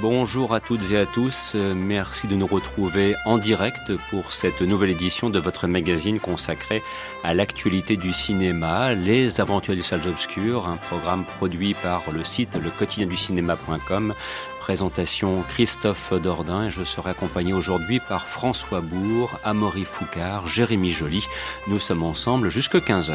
Bonjour à toutes et à tous, merci de nous retrouver en direct pour cette nouvelle édition de votre magazine consacré à l'actualité du cinéma, Les Aventures des Salles Obscures, un programme produit par le site le quotidien du cinéma.com. Présentation Christophe Dordain et je serai accompagné aujourd'hui par François Bourg, Amaury Foucard, Jérémy Joly. Nous sommes ensemble jusqu'à 15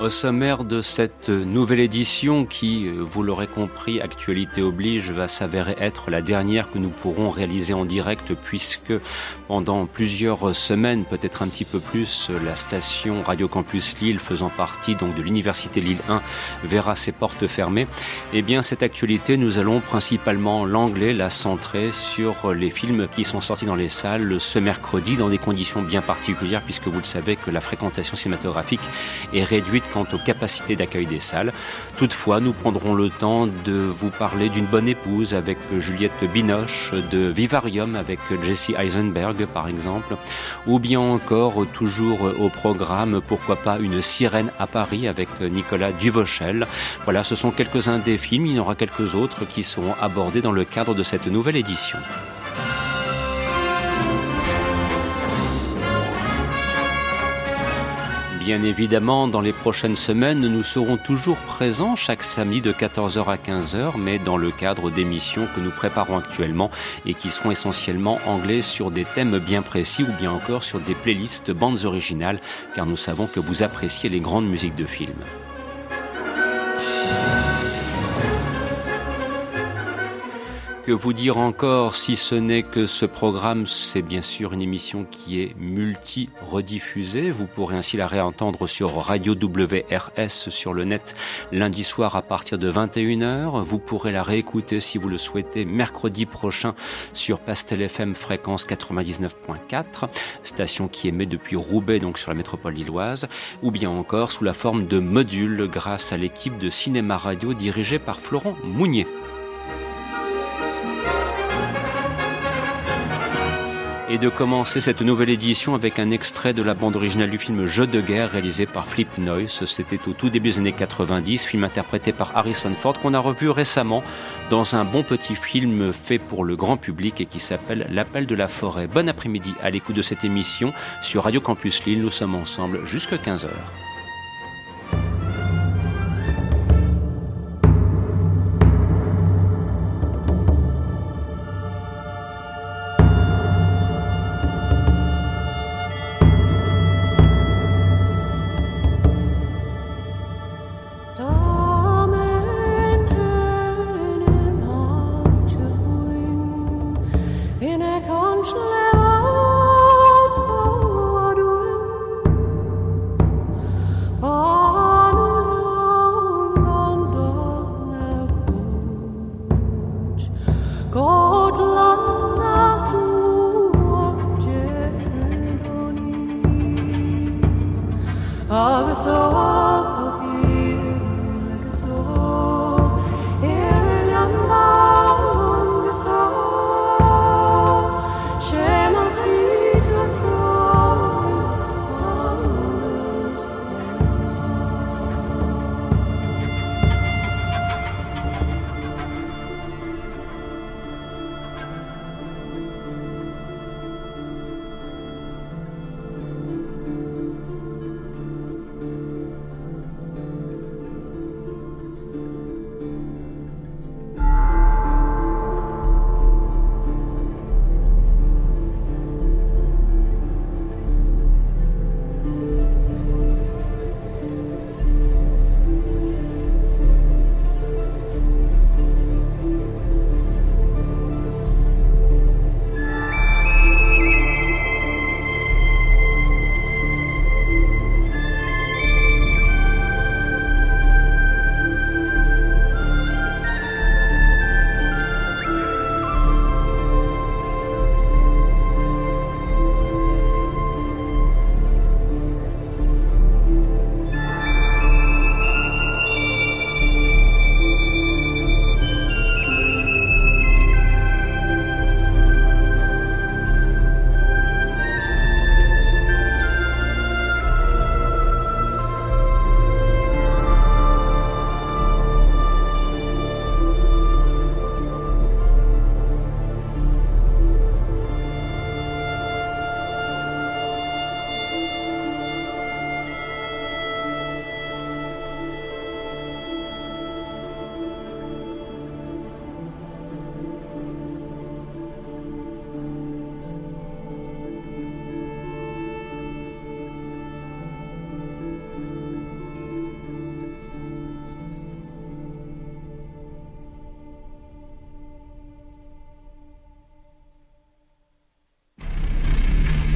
Au sommaire de cette nouvelle édition qui, euh, vous l'aurez compris, actualité oblige, va s'avérer être la dernière que nous pourrons réaliser en direct puisque pendant plusieurs semaines, peut-être un petit peu plus, la station Radio Campus Lille faisant partie donc de l'Université Lille 1 verra ses portes fermées. Eh bien, cette actualité, nous allons principalement l'anglais la centrer sur les films qui sont sortis dans les salles ce mercredi dans des conditions bien particulières puisque vous le savez que la fréquentation cinématographique est réduite quant aux capacités d'accueil des salles. Toutefois, nous prendrons le temps de vous parler d'une bonne épouse avec Juliette Binoche, de Vivarium avec Jesse Eisenberg par exemple, ou bien encore toujours au programme, pourquoi pas une sirène à Paris avec Nicolas Duvauchel. Voilà, ce sont quelques-uns des films, il y en aura quelques autres qui seront abordés dans le cadre de cette nouvelle édition. Bien évidemment, dans les prochaines semaines, nous serons toujours présents chaque samedi de 14h à 15h, mais dans le cadre d'émissions que nous préparons actuellement et qui seront essentiellement anglais sur des thèmes bien précis ou bien encore sur des playlists bandes originales, car nous savons que vous appréciez les grandes musiques de films. Que vous dire encore si ce n'est que ce programme, c'est bien sûr une émission qui est multi-rediffusée. Vous pourrez ainsi la réentendre sur Radio WRS sur le net lundi soir à partir de 21h. Vous pourrez la réécouter si vous le souhaitez mercredi prochain sur Pastel FM fréquence 99.4, station qui émet depuis Roubaix donc sur la métropole lilloise, ou bien encore sous la forme de modules grâce à l'équipe de cinéma radio dirigée par Florent Mounier. Et de commencer cette nouvelle édition avec un extrait de la bande originale du film Jeu de guerre réalisé par Flip Noyce. C'était au tout début des années 90, film interprété par Harrison Ford qu'on a revu récemment dans un bon petit film fait pour le grand public et qui s'appelle L'appel de la forêt. Bon après-midi à l'écoute de cette émission sur Radio Campus Lille. Nous sommes ensemble jusqu'à 15h. Of a.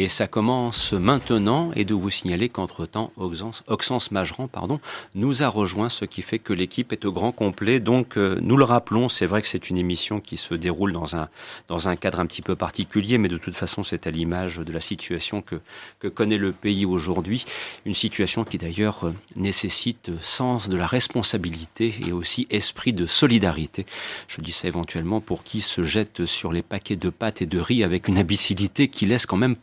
Et ça commence maintenant et de vous signaler qu'entre-temps, Oxens Majeran pardon, nous a rejoint, ce qui fait que l'équipe est au grand complet. Donc euh, nous le rappelons, c'est vrai que c'est une émission qui se déroule dans un, dans un cadre un petit peu particulier, mais de toute façon c'est à l'image de la situation que, connaît le pays aujourd'hui. Une situation qui d'ailleurs euh, nécessite sens de la responsabilité et aussi esprit de solidarité. Je dis ça éventuellement pour qui se jette sur les paquets de pâtes et de riz avec une imbécilité qui laisse quand même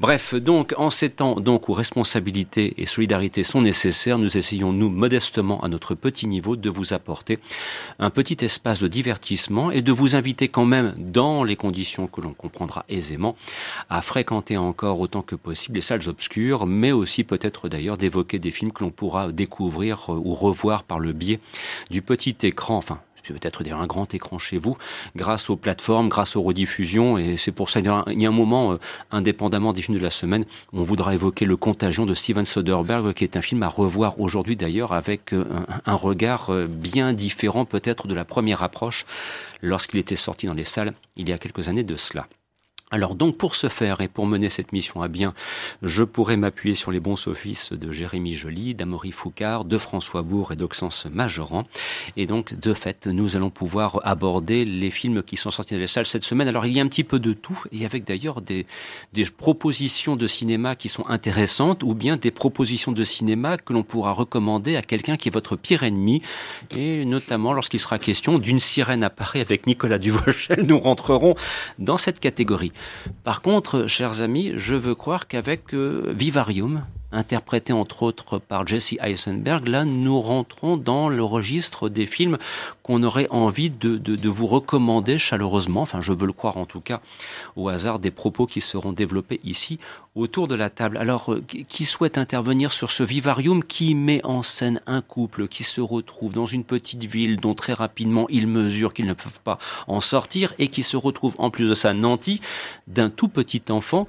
Bref, donc en ces temps donc où responsabilité et solidarité sont nécessaires, nous essayons nous modestement à notre petit niveau de vous apporter un petit espace de divertissement et de vous inviter quand même dans les conditions que l'on comprendra aisément à fréquenter encore autant que possible les salles obscures, mais aussi peut-être d'ailleurs d'évoquer des films que l'on pourra découvrir ou revoir par le biais du petit écran, enfin peut-être un grand écran chez vous, grâce aux plateformes, grâce aux rediffusions. Et c'est pour ça qu'il y a un moment, euh, indépendamment des films de la semaine, on voudra évoquer Le Contagion de Steven Soderbergh, qui est un film à revoir aujourd'hui d'ailleurs avec euh, un, regard euh, bien différent peut-être de la première approche lorsqu'il était sorti dans les salles il y a quelques années de cela. Alors donc pour ce faire et pour mener cette mission à bien, je pourrais m'appuyer sur les bons offices de Jérémy Joly, d'Amory Foucard, de François Bourg et d'Oxence Majoran. Et donc de fait, nous allons pouvoir aborder les films qui sont sortis dans les salles cette semaine. Alors il y a un petit peu de tout et avec d'ailleurs des, des propositions de cinéma qui sont intéressantes ou bien des propositions de cinéma que l'on pourra recommander à quelqu'un qui est votre pire ennemi et notamment lorsqu'il sera question d'une sirène à Paris avec Nicolas Duvauchel, nous rentrerons dans cette catégorie. Par contre, chers amis, je veux croire qu'avec euh, Vivarium, interprété entre autres par Jesse Eisenberg, là nous rentrons dans le registre des films qu'on aurait envie de, de, vous recommander chaleureusement, enfin je veux le croire en tout cas, au hasard des propos qui seront développés ici autour de la table. Alors, euh, qui souhaite intervenir sur ce vivarium qui met en scène un couple qui se retrouve dans une petite ville dont très rapidement ils mesurent qu'ils ne peuvent pas en sortir et qui se retrouve en plus de ça nanti d'un tout petit enfant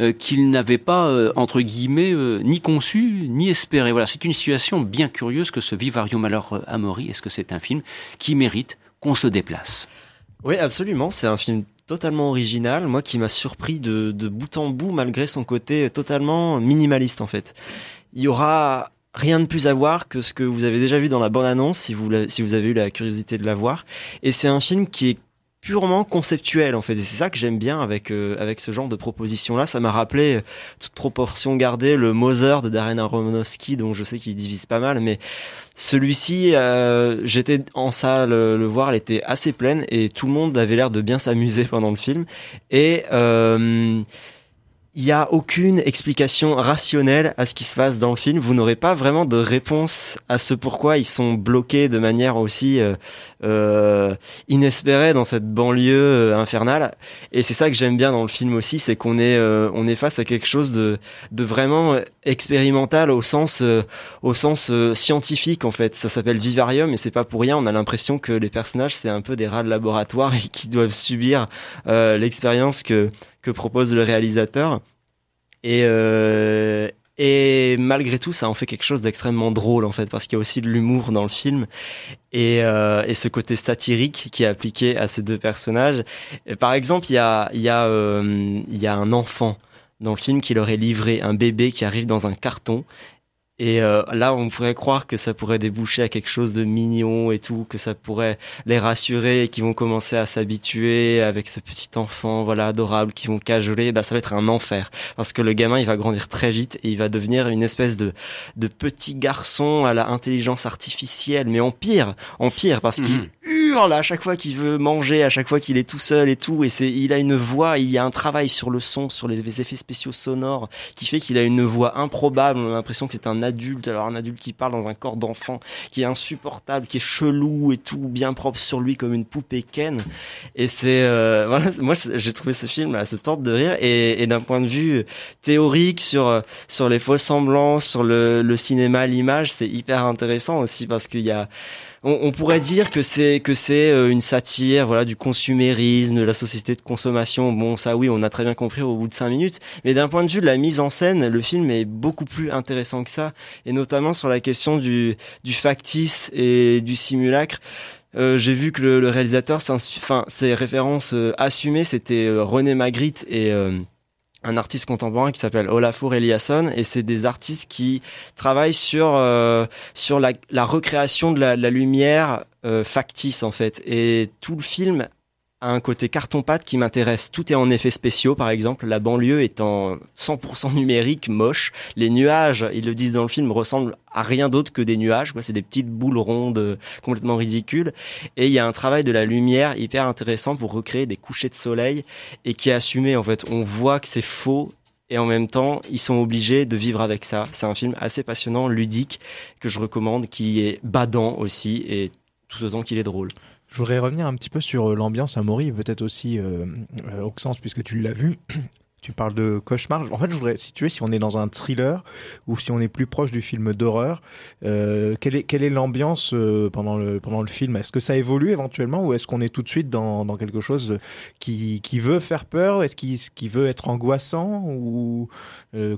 euh, qu'ils n'avaient pas, euh, entre guillemets, ni conçu ni espéré. Voilà, c'est une situation bien curieuse que ce vivarium. Alors, Amaury, est-ce que c'est un film qui mérite qu'on se déplace? Oui, absolument. C'est un film totalement original, moi qui m'a surpris de, bout en bout malgré son côté totalement minimaliste en fait. Il y aura rien de plus à voir que ce que vous avez déjà vu dans la bande-annonce si vous, si vous avez eu la curiosité de la voir. Et c'est un film qui est purement conceptuel en fait. Et c'est ça que j'aime bien avec euh, avec ce genre de proposition là ça m'a rappelé euh, toute proportion gardée le Mother de Darren Aronofsky dont je sais qu'il divise pas mal mais celui-ci euh, j'étais en salle le voir elle était assez pleine et tout le monde avait l'air de bien s'amuser pendant le film. Et il n'y a aucune explication rationnelle à ce qui se passe dans le film. Vous n'aurez pas vraiment de réponse à ce pourquoi ils sont bloqués de manière aussi euh, euh inespérée dans cette banlieue euh, infernale. Et c'est ça que j'aime bien dans le film aussi, c'est qu'on est, euh, on est face à quelque chose de, de vraiment expérimental au sens, au sens scientifique en fait. Ça s'appelle Vivarium et c'est pas pour rien. On a l'impression que les personnages c'est un peu des rats de laboratoire et qui doivent subir l'expérience que que propose le réalisateur. Et, euh, et malgré tout, ça en fait quelque chose d'extrêmement drôle en fait, parce qu'il y a aussi de l'humour dans le film et, euh, et, ce côté satirique qui est appliqué à ces deux personnages. Et par exemple, il y a, il y, a, euh, il y a un enfant dans le film qui leur est livré, un bébé qui arrive dans un carton et euh, là, on pourrait croire que ça pourrait déboucher à quelque chose de mignon et tout, que ça pourrait les rassurer et qu'ils vont commencer à s'habituer avec ce petit enfant, voilà, adorable, qui vont cajoler. Bah, ça va être un enfer parce que le gamin, il va grandir très vite et il va devenir une espèce de de petit garçon à la intelligence artificielle, mais en pire, en pire, parce qu'il mhm. Hurle à chaque fois qu'il veut manger, à chaque fois qu'il est tout seul et tout. Et c'est, il a une voix, il y a un travail sur le son, sur les effets spéciaux sonores, qui fait qu'il a une voix improbable. On a l'impression que c'est un adulte, alors un adulte qui parle dans un corps d'enfant, qui est insupportable, qui est chelou et tout, bien propre sur lui comme une poupée Ken. Et c'est euh, voilà, moi j'ai trouvé ce film à se tente de rire et, d'un point de vue théorique sur sur les faux semblances, sur le, le cinéma, l'image, c'est hyper intéressant aussi parce qu'il y a on, pourrait dire que c'est que c'est euh, une satire, voilà, du consumérisme, de la société de consommation. Bon, ça, oui, on a très bien compris au bout de cinq minutes. Mais d'un point de vue de la mise en scène, le film est beaucoup plus intéressant que ça, et notamment sur la question du du factice et du simulacre. Euh, j'ai vu que le, réalisateur, enfin, ses références euh, assumées, c'était René Magritte et un artiste contemporain qui s'appelle Olafur Eliasson et c'est des artistes qui travaillent sur euh, sur la, recréation de la, la lumière euh, factice en fait. Et tout le film un côté carton-pâte qui m'intéresse. Tout est en effets spéciaux, par exemple. La banlieue est en 100% numérique, moche. Les nuages, ils le disent dans le film, ressemblent à rien d'autre que des nuages. C'est des petites boules rondes euh, complètement ridicules. Et il y a un travail de la lumière hyper intéressant pour recréer des couchers de soleil et qui est assumé, en fait. On voit que c'est faux et en même temps, ils sont obligés de vivre avec ça. C'est un film assez passionnant, ludique, que je recommande, qui est badant aussi et tout autant qu'il est drôle. Je voudrais revenir un petit peu sur euh, l'ambiance à Maury, peut-être aussi euh, euh sens puisque tu l'as vu. tu parles de cauchemar. En fait, je voudrais situer si on est dans un thriller ou si on est plus proche du film d'horreur. Euh, quelle est, quelle est l'ambiance euh, pendant, le, pendant le film? Est-ce que ça évolue éventuellement ou est-ce qu'on est tout de suite dans, dans quelque chose qui, qui veut faire peur? Est-ce qui, qui veut être angoissant ou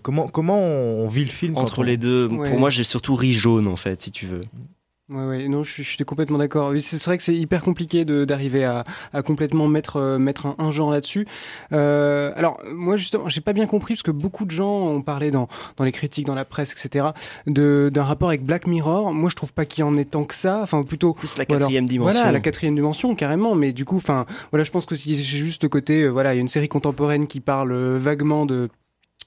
comment, comment on, vit le film Entre les deux, pour moi, j'ai surtout ri jaune en fait, si tu veux. Ouais, ouais, non, je, je suis complètement d'accord. C'est vrai que c'est hyper compliqué d'arriver à, à, complètement mettre euh, mettre un, un genre là-dessus. Euh, alors moi justement, j'ai pas bien compris parce que beaucoup de gens ont parlé dans dans les critiques, dans la presse, etc. de d'un rapport avec Black Mirror. Moi, je trouve pas qu'il y en ait tant que ça. Enfin, plutôt plus la quatrième dimension. Voilà, la quatrième dimension carrément. Mais du coup, enfin, voilà, je pense que j'ai juste le côté, euh, voilà, il y a une série contemporaine qui parle euh, vaguement de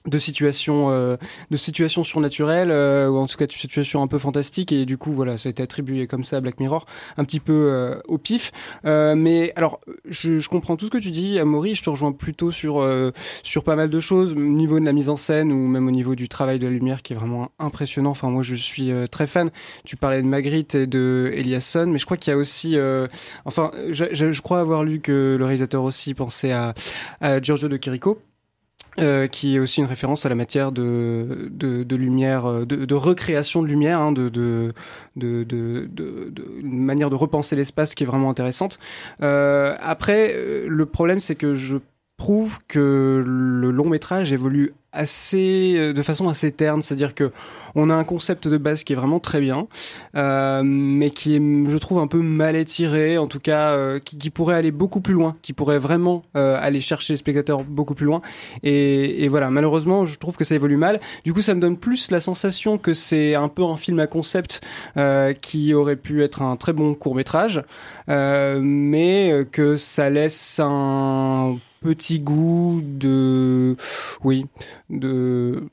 de situations euh, de situations surnaturelles euh, ou en tout cas de situations un peu fantastiques et du coup voilà ça a été attribué comme ça à Black Mirror un petit peu euh, au pif. Mais alors je, je, comprends tout ce que tu dis Amaury je te rejoins plutôt sur sur pas mal de choses au niveau de la mise en scène ou même au niveau du travail de la lumière qui est vraiment impressionnant. Enfin moi je suis très fan. Tu parlais de Magritte et de Eliasson mais je crois qu'il y a aussi enfin je, je, crois avoir lu que le réalisateur aussi pensait à, à Giorgio de Chirico euh, qui est aussi une référence à la matière de, de, de lumière, euh, de, de, recréation de lumière, hein, de, de, de, manière de repenser l'espace qui est vraiment intéressante. Euh, après, euh, le problème, c'est que je trouve que le long métrage évolue assez euh, de façon assez terne c'est-à-dire que on a un concept de base qui est vraiment très bien euh, mais qui est je trouve un peu mal étiré en tout cas euh, qui, qui, pourrait aller beaucoup plus loin qui pourrait vraiment euh, aller chercher les spectateurs beaucoup plus loin. Et, et, voilà malheureusement je trouve que ça évolue mal. Du coup ça me donne plus la sensation que c'est un peu un film à concept euh, qui aurait pu être un très bon court métrage mais que ça laisse un petit goût de oui de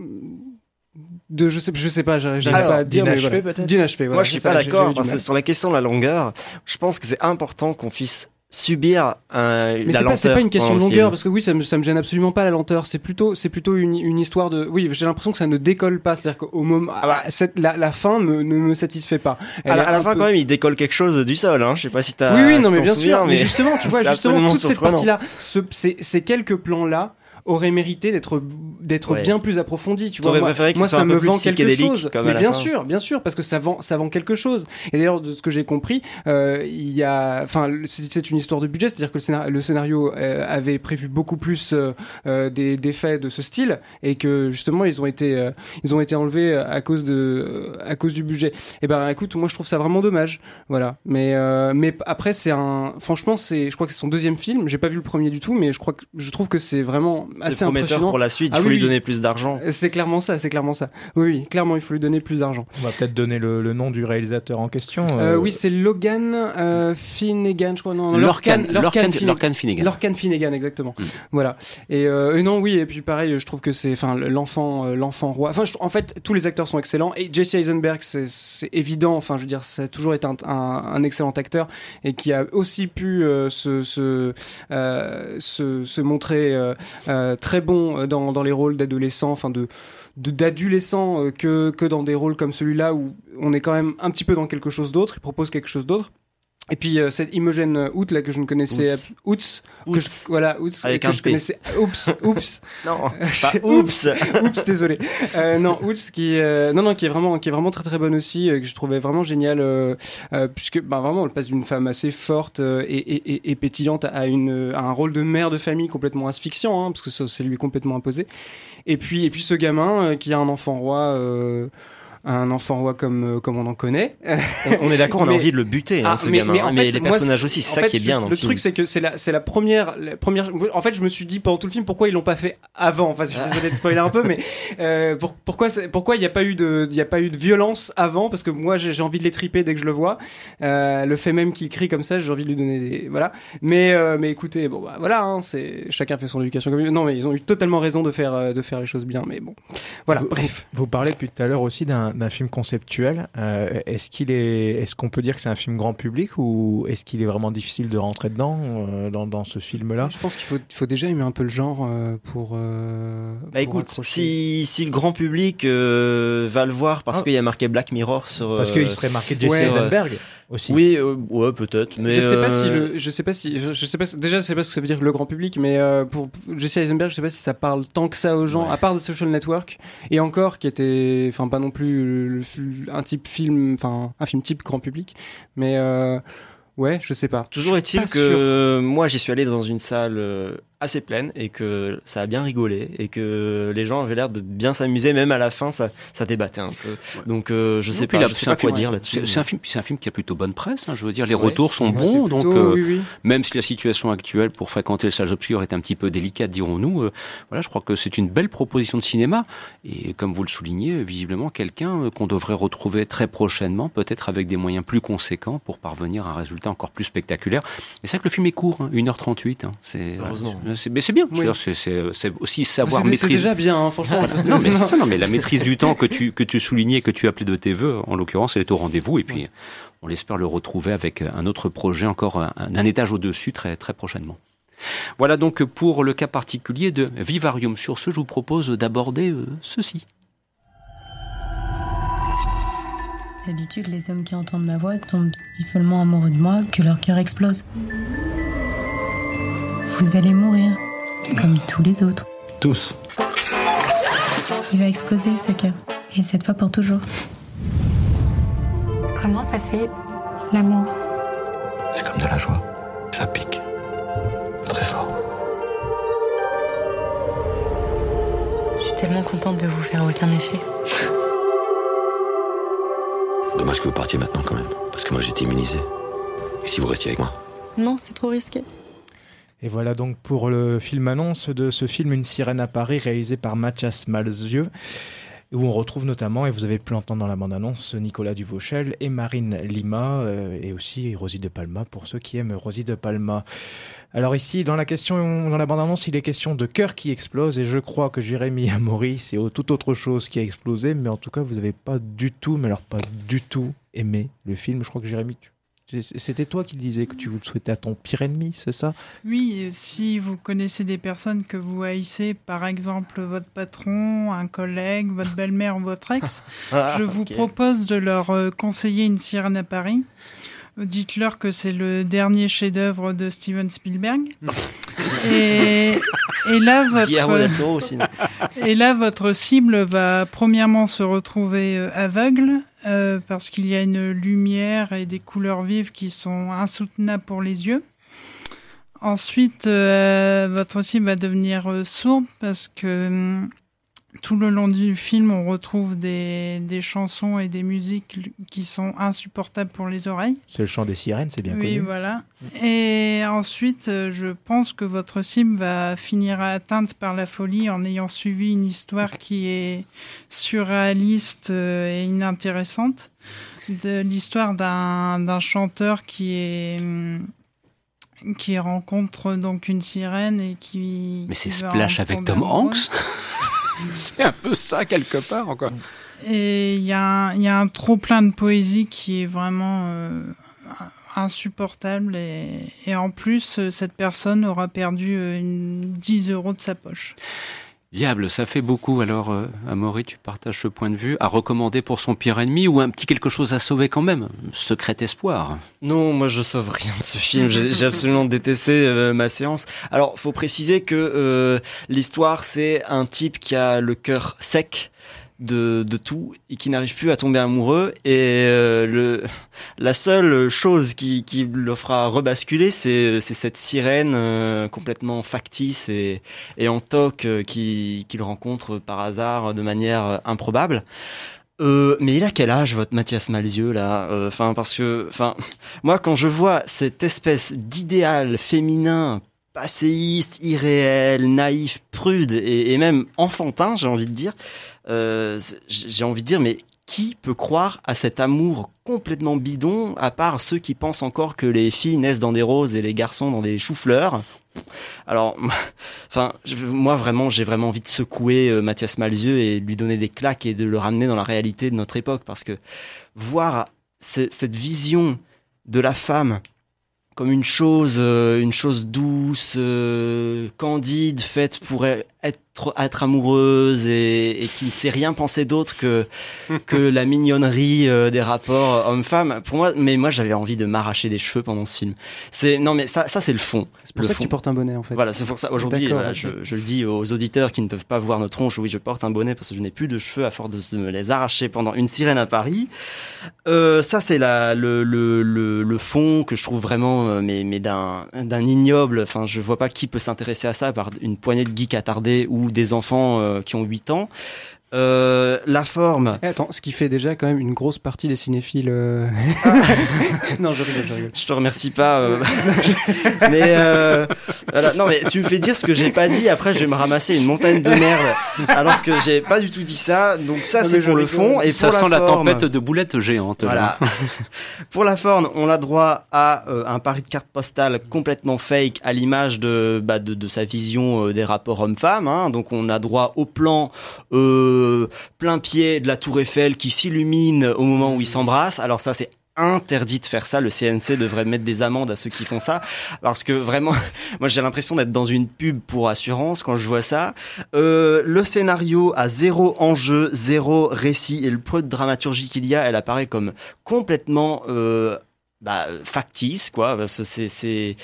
de je sais je sais pas j'arrive pas à dire mais voilà. d'inachevé voilà. moi je suis pas d'accord sur la question de la longueur je pense que c'est important qu'on puisse subir un, mais la lenteur. C'est pas une question de longueur parce que oui, ça me, ça me gêne absolument pas la lenteur. C'est plutôt, c'est plutôt une, une histoire de. Oui, j'ai l'impression que ça ne décolle pas. C'est-à-dire qu'au moment, ah bah, cette, la, la fin me, ne me satisfait pas. à la, à la fin, quand même, il décolle quelque chose du sol. Hein. Je sais pas si t'as. Oui, oui, non, mais bien sûr. Mais, justement, tu vois, justement, toute cette partie-là, ce, ces, ces quelques plans-là aurait mérité d'être d'être bien plus approfondi. Tu vois, moi, moi ça me vend quelque chose. Mais bien sûr, bien sûr, parce que ça vend ça vend quelque chose. Et d'ailleurs, de ce que j'ai compris, euh, il y a, enfin, c'est une histoire de budget, c'est-à-dire que le scénario, le scénario euh, avait prévu beaucoup plus euh, euh, des, des faits de ce style et que justement ils ont été euh, ils ont été enlevés à cause de à cause du budget. Et eh ben, écoute, moi je trouve ça vraiment dommage. Voilà. Mais mais après c'est un, franchement c'est, je crois que c'est son deuxième film. J'ai pas vu le premier du tout, mais je crois que je trouve que c'est vraiment assez prometteur pour la suite. Il ah faut lui donner plus d'argent. C'est clairement ça, c'est clairement ça. Oui, oui, clairement, il faut lui donner plus d'argent. On va peut-être donner le, le, nom du réalisateur en question. Euh... oui, c'est Logan euh, Finnegan, je crois. Non, Lorcan, Lorcan, Lorcan, Finnegan. Lorcan Finnegan, exactement. Mm. Voilà. Et, euh, et, non, oui, et puis pareil, je trouve que c'est, enfin, l'enfant, euh, l'enfant roi. Enfin, en fait, tous les acteurs sont excellents. Et Jesse Eisenberg, c'est évident. Enfin, je veux dire, ça a toujours été un, un, un excellent acteur et qui a aussi pu euh, se, se, se, se, montrer très bon dans, dans les rôles d'adolescents, enfin de d'adolescents euh, que, que dans des rôles comme celui-là où on est quand même un petit peu dans quelque chose d'autre, il propose quelque chose d'autre. Et puis euh, cette Imogen Out là que je ne connaissais Outs. Outs, que je- voilà Outs Avec que un je P. connaissais oups oups Non, pas oups. oups désolé euh, non Outs qui euh, non non qui est vraiment qui est vraiment très très bonne aussi euh, que je trouvais vraiment génial euh, euh, puisque bah vraiment elle passe d'une femme assez forte euh, et, et, et, et pétillante à une à un rôle de mère de famille complètement asphyxiant hein, parce que ça, ça lui complètement imposé et puis et puis ce gamin euh, qui a un enfant roi euh, un enfant roi comme euh, comme on en connaît On, on est d'accord, on a Mais- envie de le buter, hein, Ah, ce mais- gamin. mais en hein, fait, les moi, personnages aussi, c'est ça fait, qui est bien juste- dans le le truc, film. c'est que c'est la, c'est la première, la première. En fait, je me suis dit pendant tout le film pourquoi ils l'ont pas fait avant? Enfin, je suis désolé de spoiler un peu, mais euh, pour- pourquoi, c'est- pourquoi il n'y a pas eu de, il y a pas eu de violence avant? Parce que moi, j'ai j'ai envie de les triper dès que je le vois. Euh, le fait même qu'il crie comme ça, j'ai envie de lui donner des, voilà. Mais, euh, mais écoutez, bon, bah, voilà, hein, c'est chacun fait son éducation comme il veut. Non, mais ils ont eu totalement raison de faire, euh, de faire les choses bien. Mais bon, voilà. Vous- Bref. Vous parlez depuis tout à l'heure aussi d'un d'un film conceptuel. Euh, est-ce qu'il est, est-ce qu'on peut dire que c'est un film grand public ou est-ce qu'il est vraiment difficile de rentrer dedans euh, dans, dans ce film-là? Je pense qu'il faut, il faut déjà aimer un peu le genre euh, pour. euh, Bah pour écoute, si, si le grand public euh, va le voir parce Ah. qu'il y a marqué Black Mirror sur. Parce euh, qu'il serait marqué Jesse ouais. Aussi. Oui, euh, ouais, peut-être. Mais je sais pas euh, si le, je sais pas si, je, je sais pas, déjà je sais pas ce que ça veut dire le grand public, mais euh, pour Jesse Eisenberg, je sais pas si ça parle tant que ça aux gens, à part de Social Network, et encore qui était, enfin pas non plus le- le- un type film, enfin un film type grand public, mais euh, ouais, je sais pas. Toujours est-il que moi j'y suis allé dans une salle euh, assez pleine et que ça a bien rigolé et que les gens avaient l'air de bien s'amuser, même à la fin ça, ça débattait un peu. Donc euh, je Non, sais puis pas, là, je sais pas quoi film- dire là-dessus. C'est un film, c'est un film qui a plutôt bonne presse. hein, je veux dire, les Ouais. retours sont bons, donc euh, oui, oui. même si la situation actuelle pour fréquenter les salles obscures est un petit peu délicate, dirons-nous, euh, voilà, je crois que c'est une belle proposition de cinéma. Et comme vous le soulignez, visiblement quelqu'un euh, qu'on devrait retrouver très prochainement, peut-être avec des moyens plus conséquents pour parvenir à un résultat encore plus spectaculaire. Et c'est vrai que le film est court, hein, 1h38. Hein, c'est, Heureusement. voilà, c'est- mais c'est bien. Oui. dire, C'est, aussi savoir C'est c'est maîtriser. déjà bien, hein, franchement. Non, mais c'est ça, non, mais la maîtrise du temps que tu, que tu soulignais, que tu appelais de tes voeux, en l'occurrence, elle est au rendez-vous. Et puis, on l'espère le retrouver avec un autre projet encore un- d'un étage au-dessus très, très prochainement. Voilà donc pour le cas particulier de Vivarium. Sur ce, je vous propose d'aborder euh, ceci. D'habitude, les hommes qui entendent ma voix tombent si follement amoureux de moi que leur cœur explose. Vous allez mourir, comme tous les autres. Tous. Il va exploser ce cœur, et cette fois pour toujours. Comment ça fait l'amour C'est comme de la joie. Ça pique. Très fort. Je suis tellement contente de vous faire aucun effet. Dommage que vous partiez maintenant quand même. Parce que moi j'étais immunisé. Et si vous restiez avec moi? Non, c'est trop risqué. Et voilà donc pour le film annonce de ce film Une sirène à Paris réalisé par Mathias Malzieu où on retrouve notamment, et vous avez pu l'entendre dans la bande-annonce, Nicolas Duvauchel et Marine Lima, euh, et aussi Rosie de Palma, pour ceux qui aiment Rosie de Palma. Alors ici, dans la question, dans la bande-annonce, il est question de cœur qui explose, et je crois que Jérémy Amaury, c'est tout autre chose qui a explosé, mais en tout cas, vous n'avez pas du tout, mais alors pas du tout aimé le film. Je crois que Jérémy, c'était toi qui disais que tu le souhaitais à ton pire ennemi, c'est ça? Oui, euh, si vous connaissez des personnes que vous haïssez, par exemple votre patron, un collègue, votre belle-mère ou votre ex, Ah, je vous propose de leur euh, conseiller une sirène à Paris. Dites-leur que c'est le dernier chef-d'œuvre de Steven Spielberg. et, et là, votre, del Toro aussi. non et là, votre cible va premièrement se retrouver euh, aveugle euh, parce qu'il y a une lumière et des couleurs vives qui sont insoutenables pour les yeux. Ensuite, euh, votre cible va devenir sourde parce que hum, tout le long du film, on retrouve des, des chansons et des musiques qui sont insupportables pour les oreilles. C'est le chant des sirènes, c'est bien Oui, connu. voilà. Et ensuite, euh, je pense que votre cible va finir atteinte par la folie en ayant suivi une histoire qui est surréaliste euh, et inintéressante. De l'histoire d'un d'un chanteur qui est hum, qui rencontre donc une sirène et qui Mais c'est Splash avec Tom. Hanks C'est un peu ça, quelque part, encore. Et il y, a un- trop plein de poésie qui est vraiment euh, insupportable. Et, et en plus, euh, cette personne aura perdu euh, une 10 euros de sa poche. Diable, ça fait beaucoup. Alors, euh, Amaury, tu partages ce point de vue. À recommander pour son pire ennemi ou un petit quelque chose à sauver quand même Secret espoir. Non, moi je sauve rien de ce film. J'ai absolument détesté euh, ma séance. Alors, faut préciser que euh, l'histoire, c'est un type qui a le cœur sec de, de tout et qui n'arrive plus à tomber amoureux. Et euh, le, la seule chose qui, qui le fera rebasculer, c'est cette sirène euh, complètement factice et, et en toc euh, qu'il rencontre par hasard de manière improbable. Euh, mais il a quel âge votre Mathias Malzieux là? Enfin parce que, enfin, moi quand je vois cette espèce d'idéal féminin passéiste, irréel, naïf, prude et, et même enfantin, j'ai envie de dire, euh, j'ai envie de dire, mais qui peut croire à cet amour complètement bidon, à part ceux qui pensent encore que les filles naissent dans des roses et les garçons dans des choux-fleurs alors, enfin, moi vraiment, j'ai vraiment envie de secouer euh, Mathias Malzieux et de lui donner des claques et de le ramener dans la réalité de notre époque, parce que voir cette vision de la femme comme une chose, euh, une chose douce, candide, faite pour être être amoureuse et, et qui ne sait rien penser d'autre que que la mignonnerie euh, des rapports homme-femme. Pour moi, mais moi j'avais envie de m'arracher des cheveux pendant ce film. C'est non mais ça ça c'est le fond. C'est pour ça que tu portes un bonnet en fait. Voilà, c'est pour ça. Aujourd'hui, je, je, le dis aux auditeurs qui ne peuvent pas voir notre tronche. Oui, je porte un bonnet parce que je n'ai plus de cheveux à force de, me les arracher pendant une sirène à Paris. Euh, ça c'est la le, le, le, le fond que je trouve vraiment euh, mais mais d'un d'un ignoble. Enfin, je vois pas qui peut s'intéresser à ça par une poignée de geeks attardés ou des enfants euh, qui ont 8 ans. Euh, la forme. Eh, attends, ce qui fait déjà quand même une grosse partie des cinéphiles. Euh. non, je rigole, je rigole. Je te remercie pas. Euh... mais euh... voilà. non, mais tu me fais dire ce que j'ai pas dit. Après, je vais me ramasser une montagne de merde, alors que j'ai pas du tout dit ça. Donc ça, c'est pour le fond et ça pour sent la, la forme, tempête de boulettes géantes. Voilà. pour la forme, on a droit à euh, un pari de carte postale complètement fake, à l'image de, bah, de, de sa vision euh, des rapports hommes-femmes. Hein. Donc on a droit au plan. Euh, plein pied de la tour Eiffel qui s'illumine au moment où ils s'embrassent. Alors ça, c'est interdit de faire ça. Le CNC devrait mettre des amendes à ceux qui font ça parce que vraiment, moi j'ai l'impression d'être dans une pub pour assurance quand je vois ça. Euh, le scénario a zéro enjeu, zéro récit et le peu de dramaturgie qu'il y a, elle apparaît comme complètement euh, bah, factice quoi. C'est c'est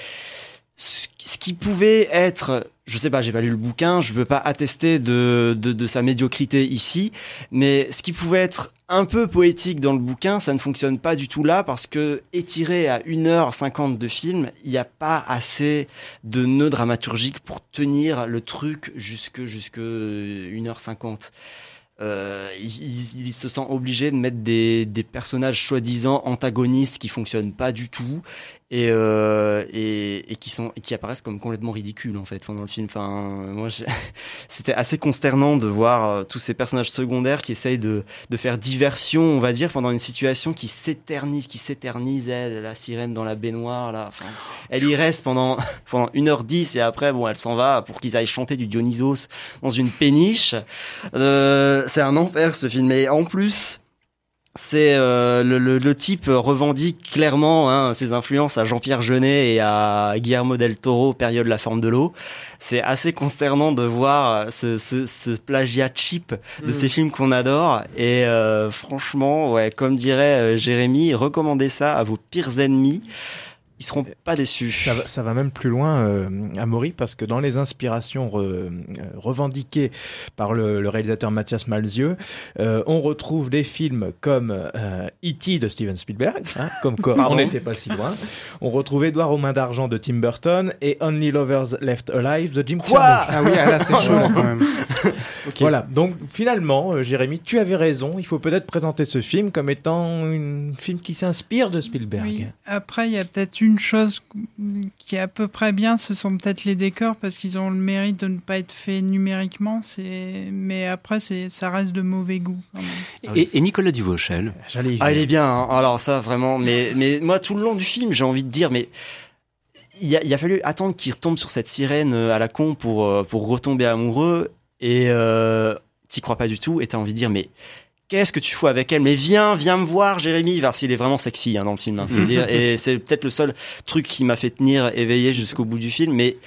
ce qui pouvait être, je sais pas, j'ai pas lu le bouquin, je peux pas attester de, de, sa médiocrité ici, mais ce qui pouvait être un peu poétique dans le bouquin, ça ne fonctionne pas du tout là parce que étiré à 1h50 de film, il n'y a pas assez de nœuds dramaturgiques pour tenir le truc jusque, jusque 1h50. Euh, il, il, se sent obligé de mettre des, des personnages soi-disant antagonistes qui fonctionnent pas du tout et, euh, et, et, qui sont et qui apparaissent comme complètement ridicules en fait pendant le film. Enfin, moi, c'était assez consternant de voir euh, tous ces personnages secondaires qui essayent de, de faire diversion, on va dire, pendant une situation qui s'éternise, qui s'éternise. Elle, la sirène dans la baignoire, là, enfin, elle y reste pendant pendant 1h10 et après, bon, elle s'en va pour qu'ils aillent chanter du Dionysos dans une péniche. Euh, c'est un enfer ce film. Et en plus, c'est euh, le, le, le, type revendique clairement hein, ses influences à Jean-Pierre Jeunet et à Guillermo del Toro, période La forme de l'eau. C'est assez consternant de voir ce, ce, ce plagiat cheap de mmh. ces films qu'on adore. Et euh, franchement, ouais, comme dirait euh, Jérémy, recommandez ça à vos pires ennemis ils seront pas déçus. Ça va, ça va même plus loin, euh, Amaury, parce que dans les inspirations re, euh, revendiquées par le, le, réalisateur Mathias Malzieux, euh, on retrouve des films comme euh, E.T. de Steven Spielberg, hein, comme quoi on n'était pas si loin. On retrouve Édouard aux mains d'argent de Tim Burton et Only Lovers Left Alive de Jim Quoi Ah oui, ah là c'est chaud quand même. okay. Voilà, donc finalement, euh, Jérémy, tu avais raison, il faut peut-être présenter ce film comme étant un film qui s'inspire de Spielberg. Oui. Après, il y a peut-être une chose qui est à peu près bien, ce sont peut-être les décors parce qu'ils ont le mérite de ne pas être faits numériquement. C'est, mais après, c'est, ça reste de mauvais goût. Et, et, Nicolas Duvauchel? J'allais. Ah, il est bien. Hein. Alors ça, vraiment. Mais, mais moi, tout le long du film, j'ai envie de dire, mais il a, il a fallu attendre qu'il retombe sur cette sirène à la con pour pour retomber amoureux et euh, t'y crois pas du tout et t'as envie de dire, mais qu'est-ce que tu fous avec elle? Mais viens, viens me voir, Jérémy, s'il est vraiment sexy hein, dans le film, hein, faut le dire. Et c'est peut-être le seul truc qui m'a fait tenir éveillé jusqu'au bout du film, mais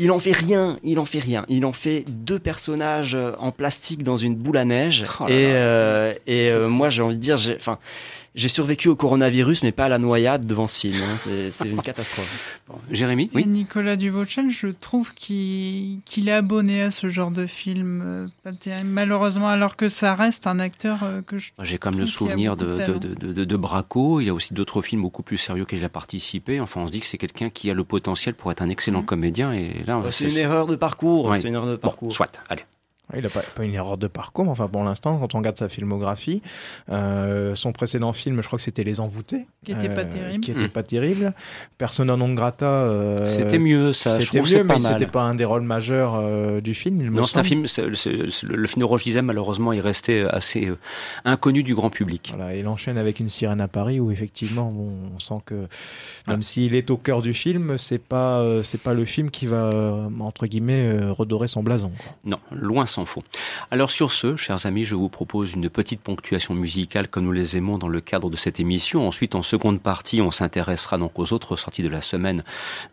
Il en fait rien, il en fait rien. Il en fait deux personnages euh, en plastique dans une boule à neige. Oh là et là. euh, et euh, moi, j'ai envie de dire, j'ai, enfin, j'ai survécu au coronavirus, mais pas à la noyade devant ce film. hein. C'est, une catastrophe. Jérémy, Et Nicolas Duvauchel, je trouve qu'il est abonné à ce genre de film. euh, pas terrible, malheureusement, alors que ça reste un acteur euh, que je. J'ai comme le trouve qu'il a souvenir de, de de, de, de- de Braco. Il y a aussi d'autres films beaucoup plus sérieux qu'il a participé. Enfin, on se dit que c'est quelqu'un qui a le potentiel pour être un excellent comédien. Et là, Bah, c'est une erreur de parcours. Ouais. C'est une erreur de Bon, parcours. soit, allez. Il n'a pas, pas une erreur de parcours, mais enfin pour l'instant, quand on regarde sa filmographie, euh, son précédent film, je crois que c'était Les Envoûtés, Qui était pas euh, terrible. qui était Mm. pas terrible. Persona non grata, euh, C'était mieux, ça. C'était mieux, mais c'était pas un des rôles majeurs euh, du film. Il Non, c'est un film. c'est- c'est- c'est- le film de Roche Dizem, malheureusement, est resté assez euh, inconnu du grand public. Voilà, il enchaîne avec une sirène à Paris où effectivement bon, on sent que même s'il est au cœur du film, c'est pas euh, c'est pas le film qui va entre guillemets euh, redorer son blason. quoi. Non, loin s'en. Alors sur ce, chers amis, je vous propose une petite ponctuation musicale comme nous les aimons dans le cadre de cette émission. Ensuite, en seconde partie, on s'intéressera donc aux autres sorties de la semaine,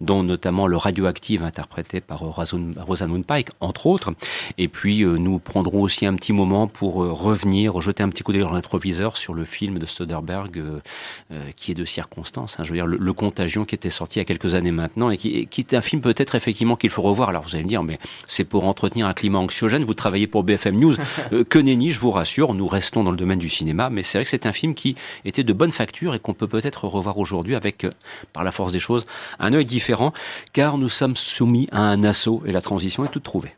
dont notamment le Radioactive interprété par Rosamund Pike, entre autres. Et puis, euh, nous prendrons aussi un petit moment pour euh, revenir, jeter un petit coup d'œil dans le rétroviseur sur le film de Soderbergh, euh, qui est de circonstance. hein. je veux dire, le, le Contagion qui était sorti il y a quelques années maintenant et qui, qui est un film peut-être effectivement qu'il faut revoir. Alors vous allez me dire, mais c'est pour entretenir un climat anxiogène. Vous travaillez pour BFM News. Euh, que nenni, je vous rassure. Nous restons dans le domaine du cinéma, mais c'est vrai que c'est un film qui était de bonne facture et qu'on peut peut-être revoir aujourd'hui avec, euh, par la force des choses, un œil différent, car nous sommes soumis à un assaut et la transition est toute trouvée.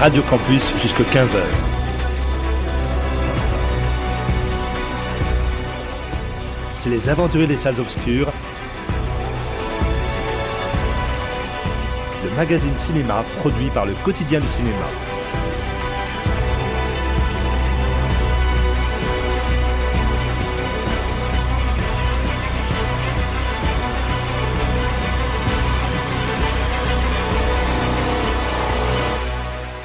Radio Campus jusqu'à 15h. C'est les aventuriers des salles obscures. Le magazine cinéma produit par le quotidien du cinéma.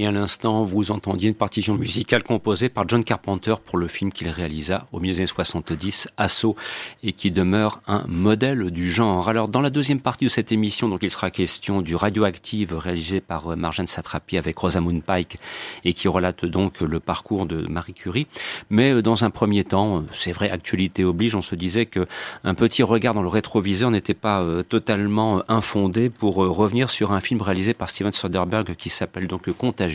Et à l'instant, vous entendiez une partition musicale composée par John Carpenter pour le film qu'il réalisa au milieu des années 70, Assaut, et qui demeure un modèle du genre. Alors, dans la deuxième partie de cette émission, donc, il sera question du Radioactive réalisé par euh, Marjane Satrapi avec Rosamund Pike et qui relate donc le parcours de Marie Curie. Mais euh, dans un premier temps, euh, c'est vrai, actualité oblige, on se disait que un petit regard dans le rétroviseur n'était pas totalement infondé pour revenir sur un film réalisé par Steven Soderbergh qui s'appelle donc Contagion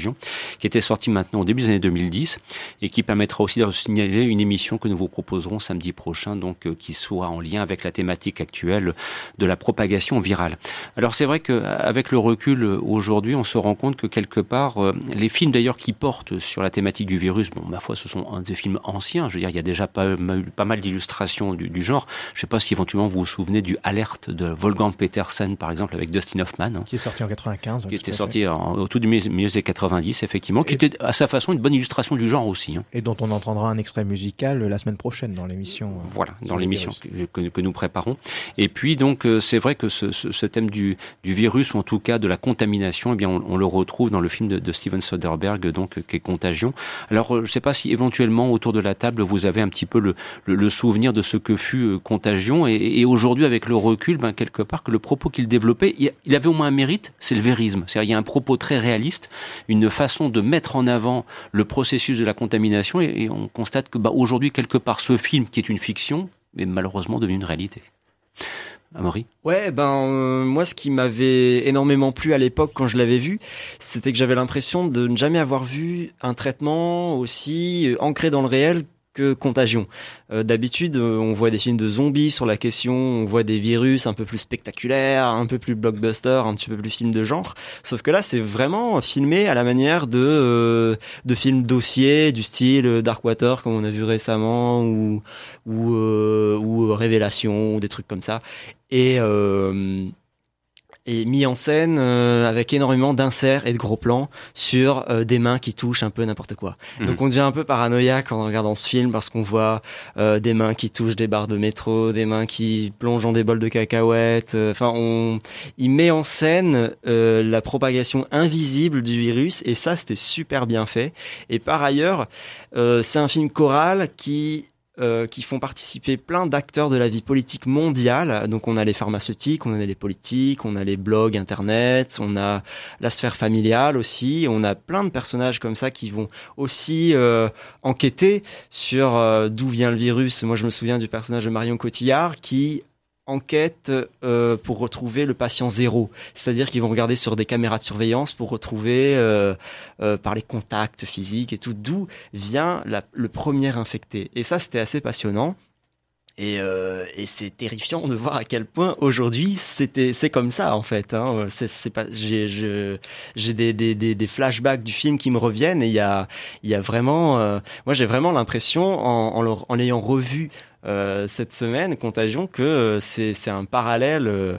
qui était sorti maintenant au début des années 2010 et qui permettra aussi de signaler une émission que nous vous proposerons samedi prochain, donc euh, qui soit en lien avec la thématique actuelle de la propagation virale. Alors c'est vrai qu'avec le recul euh, aujourd'hui, on se rend compte que quelque part, euh, les films d'ailleurs qui portent sur la thématique du virus, bon, ma foi, ce sont des films anciens. Je veux dire, il y a déjà pas, pas mal d'illustrations du, du, genre. Je ne sais pas si éventuellement vous vous souvenez du Alerte de Wolfgang Petersen, par exemple, avec Dustin Hoffman. Hein. qui est sorti en 95. Qui était sorti au tout du milieu des 90, effectivement, qui était à sa façon une bonne illustration du genre aussi. Hein. Et dont on entendra un extrait musical la semaine prochaine dans l'émission. Euh, voilà, dans l'émission que, que, nous préparons. Et puis donc, euh, c'est vrai que ce, ce, thème du, du, virus, ou en tout cas de la contamination, eh bien, on, on le retrouve dans le film de, de, Steven Soderbergh, donc, qui est Contagion. Alors, euh, je ne sais pas si éventuellement, autour de la table, vous avez un petit peu le, le, le souvenir de ce que fut Contagion. Et, et aujourd'hui, avec le recul, ben, quelque part, que le propos qu'il développait, il avait au moins un mérite, c'est le vérisme. C'est-à-dire, il y a un propos très réaliste, une façon de mettre en avant le processus de la contamination et, on constate que bah, aujourd'hui, quelque part, ce film qui est une fiction est malheureusement devenu une réalité. Amaury Ouais, ben euh, moi ce qui m'avait énormément plu à l'époque quand je l'avais vu, c'était que j'avais l'impression de ne jamais avoir vu un traitement aussi euh, ancré dans le réel que Contagion. Euh, d'habitude, euh, on voit des films de zombies sur la question, on voit des virus un peu plus spectaculaires, un peu plus blockbuster, un petit peu plus film de genre. Sauf que là, c'est vraiment filmé à la manière de euh, de films dossiers du style Darkwater, comme on a vu récemment, ou ou, ou Révélation, ou des trucs comme ça. Et et mis en scène euh, avec énormément d'inserts et de gros plans sur euh, des mains qui touchent un peu n'importe quoi. Mhm. Donc on devient un peu paranoïaque en regardant ce film parce qu'on voit euh, des mains qui touchent des barres de métro, des mains qui plongent dans des bols de cacahuètes. Enfin, on, il met en scène la propagation invisible du virus et ça c'était super bien fait. Et par ailleurs, c'est un film choral qui euh, qui font participer plein d'acteurs de la vie politique mondiale. Donc on a les pharmaceutiques, on a les politiques, on a les blogs internet, on a la sphère familiale aussi, on a plein de personnages comme ça qui vont aussi euh, enquêter sur euh, d'où vient le virus. Moi je me souviens du personnage de Marion Cotillard qui enquête euh, pour retrouver le patient zéro. C'est-à-dire qu'ils vont regarder sur des caméras de surveillance pour retrouver euh, euh, par les contacts physiques et tout d'où vient la, le premier infecté. Et ça, c'était assez passionnant. Et, euh, et c'est terrifiant de voir à quel point aujourd'hui c'était c'est comme ça en fait. Hein. C'est pas j'ai j'ai des, des, des, des, flashbacks du film qui me reviennent et il y a il y a vraiment euh, moi j'ai vraiment l'impression en en, l'ayant revu cette semaine, Contagion, que euh, c'est un parallèle euh,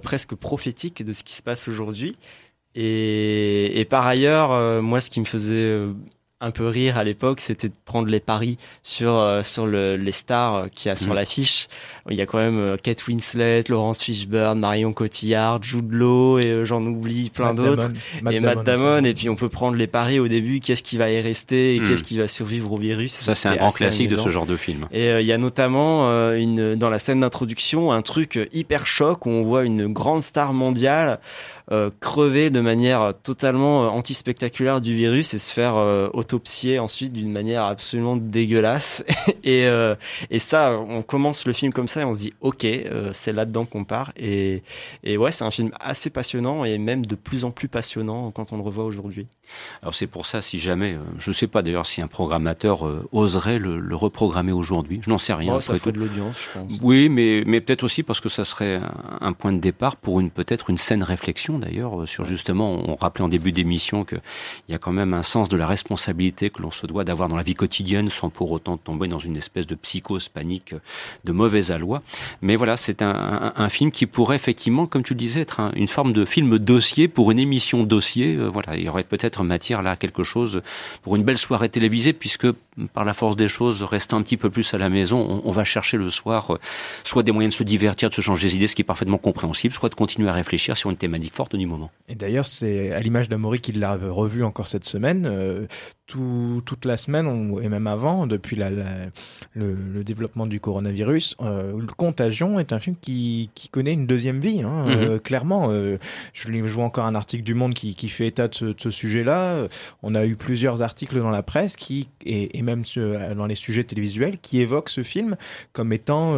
presque prophétique de ce qui se passe aujourd'hui. Et, et, par ailleurs, moi, ce qui me faisait un peu rire à l'époque, c'était de prendre les paris sur euh, sur le, les stars qu'il y a sur mm. l'affiche. Il y a quand même euh, Kate Winslet, Laurence Fishburne, Marion Cotillard, Jude Law et euh, j'en oublie plein d'autres et Matt Damon et puis on peut prendre les paris au début, qu'est-ce qui va y rester et mm. qu'est-ce qui va survivre au virus. Ça, c'est un grand classique de ce genre de film. Et il y a notamment une dans la scène d'introduction un truc hyper choc où on voit une grande star mondiale euh, crever de manière totalement euh, anti-spectaculaire du virus et se faire euh, autopsier ensuite d'une manière absolument dégueulasse. et, et ça, on commence le film comme ça et on se dit, ok, c'est là-dedans qu'on part. Et, et ouais, c'est un film assez passionnant et même de plus en plus passionnant quand on le revoit aujourd'hui. Alors c'est pour ça, si jamais, je ne sais pas d'ailleurs si un programmateur oserait le, le reprogrammer aujourd'hui, je n'en sais rien. Oh, ça ferait de l'audience, je pense. Oui, mais, mais peut-être aussi parce que ça serait un, un point de départ pour une peut-être une saine réflexion d'ailleurs euh, sur justement, on rappelait en début d'émission qu'il y a quand même un sens de la responsabilité que l'on se doit d'avoir dans la vie quotidienne sans pour autant tomber dans une espèce de psychose panique de mauvais aloi. Mais voilà, c'est un, film qui pourrait effectivement, comme tu le disais, être une forme de film dossier pour une émission dossier. Euh, voilà, il y aurait peut-être matière là quelque chose pour une belle soirée télévisée, puisque par la force des choses, restant un petit peu plus à la maison, on, va chercher le soir euh, soit des moyens de se divertir, de se changer des idées, ce qui est parfaitement compréhensible, soit de continuer à réfléchir sur une thématique forte du moment. Et d'ailleurs, c'est à l'image d'Amaury qu'il l'a revu encore cette semaine. Euh, tout, toute la semaine, et même avant, depuis la, le, développement du coronavirus, euh, Le Contagion est un film qui, qui connaît une deuxième vie, hein, mhm. clairement. Je, je vois encore un article du Monde qui, qui fait état de ce, sujet-là. On a eu plusieurs articles dans la presse qui, et, et même dans les sujets télévisuels qui évoquent ce film comme étant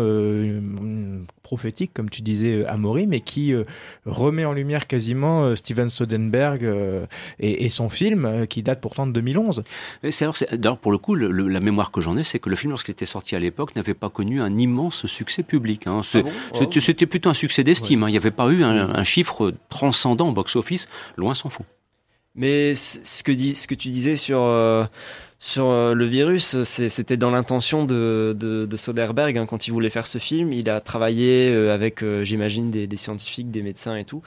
prophétique, comme tu disais, Amaury, mais qui remet en lumière quasiment Steven Soderbergh et, et, son film qui date pourtant de 2011. D'ailleurs, pour le coup, la mémoire que j'en ai, c'est que le film, lorsqu'il était sorti à l'époque, n'avait pas connu un immense succès public. Hein. Ah c'était plutôt un succès d'estime. Hein. Il n'y avait pas eu un, chiffre transcendant au box-office, loin s'en faut. Mais ce que, ce que tu disais sur... Euh, sur euh, le virus, c'était dans l'intention de, de, Soderbergh hein, quand il voulait faire ce film. Il a travaillé euh, avec, j'imagine, des, scientifiques, des médecins et tout,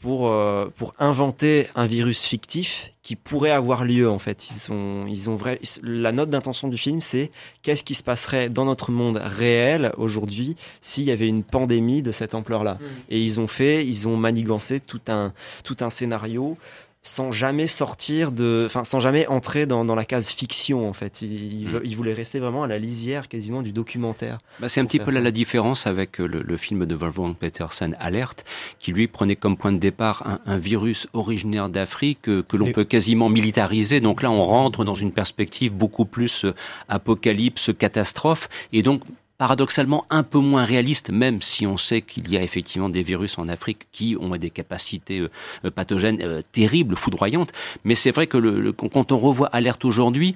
pour, euh, pour inventer un virus fictif qui pourrait avoir lieu en fait. Ils ont, ils ont vrai, la note d'intention du film, c'est qu'est-ce qui se passerait dans notre monde réel aujourd'hui s'il y avait une pandémie de cette ampleur-là? Mmh. Et ils ont fait, ils ont manigancé tout un, tout un scénario sans jamais sortir de, enfin sans jamais entrer dans, dans, la case fiction en fait. Il, mm. il, voulait rester vraiment à la lisière quasiment du documentaire. Bah, c'est un petit peu là la différence avec euh, le, le film de Wolfgang Petersen, Alerte, qui lui prenait comme point de départ un, un virus originaire d'Afrique euh, que, l'on peut quasiment militariser. Donc là, on rentre dans une perspective beaucoup plus euh, apocalypse, catastrophe, et donc paradoxalement un peu moins réaliste, même si on sait qu'il y a effectivement des virus en Afrique qui ont des capacités euh, pathogènes euh, terribles, foudroyantes. Mais c'est vrai que le, quand on revoit Alerte aujourd'hui,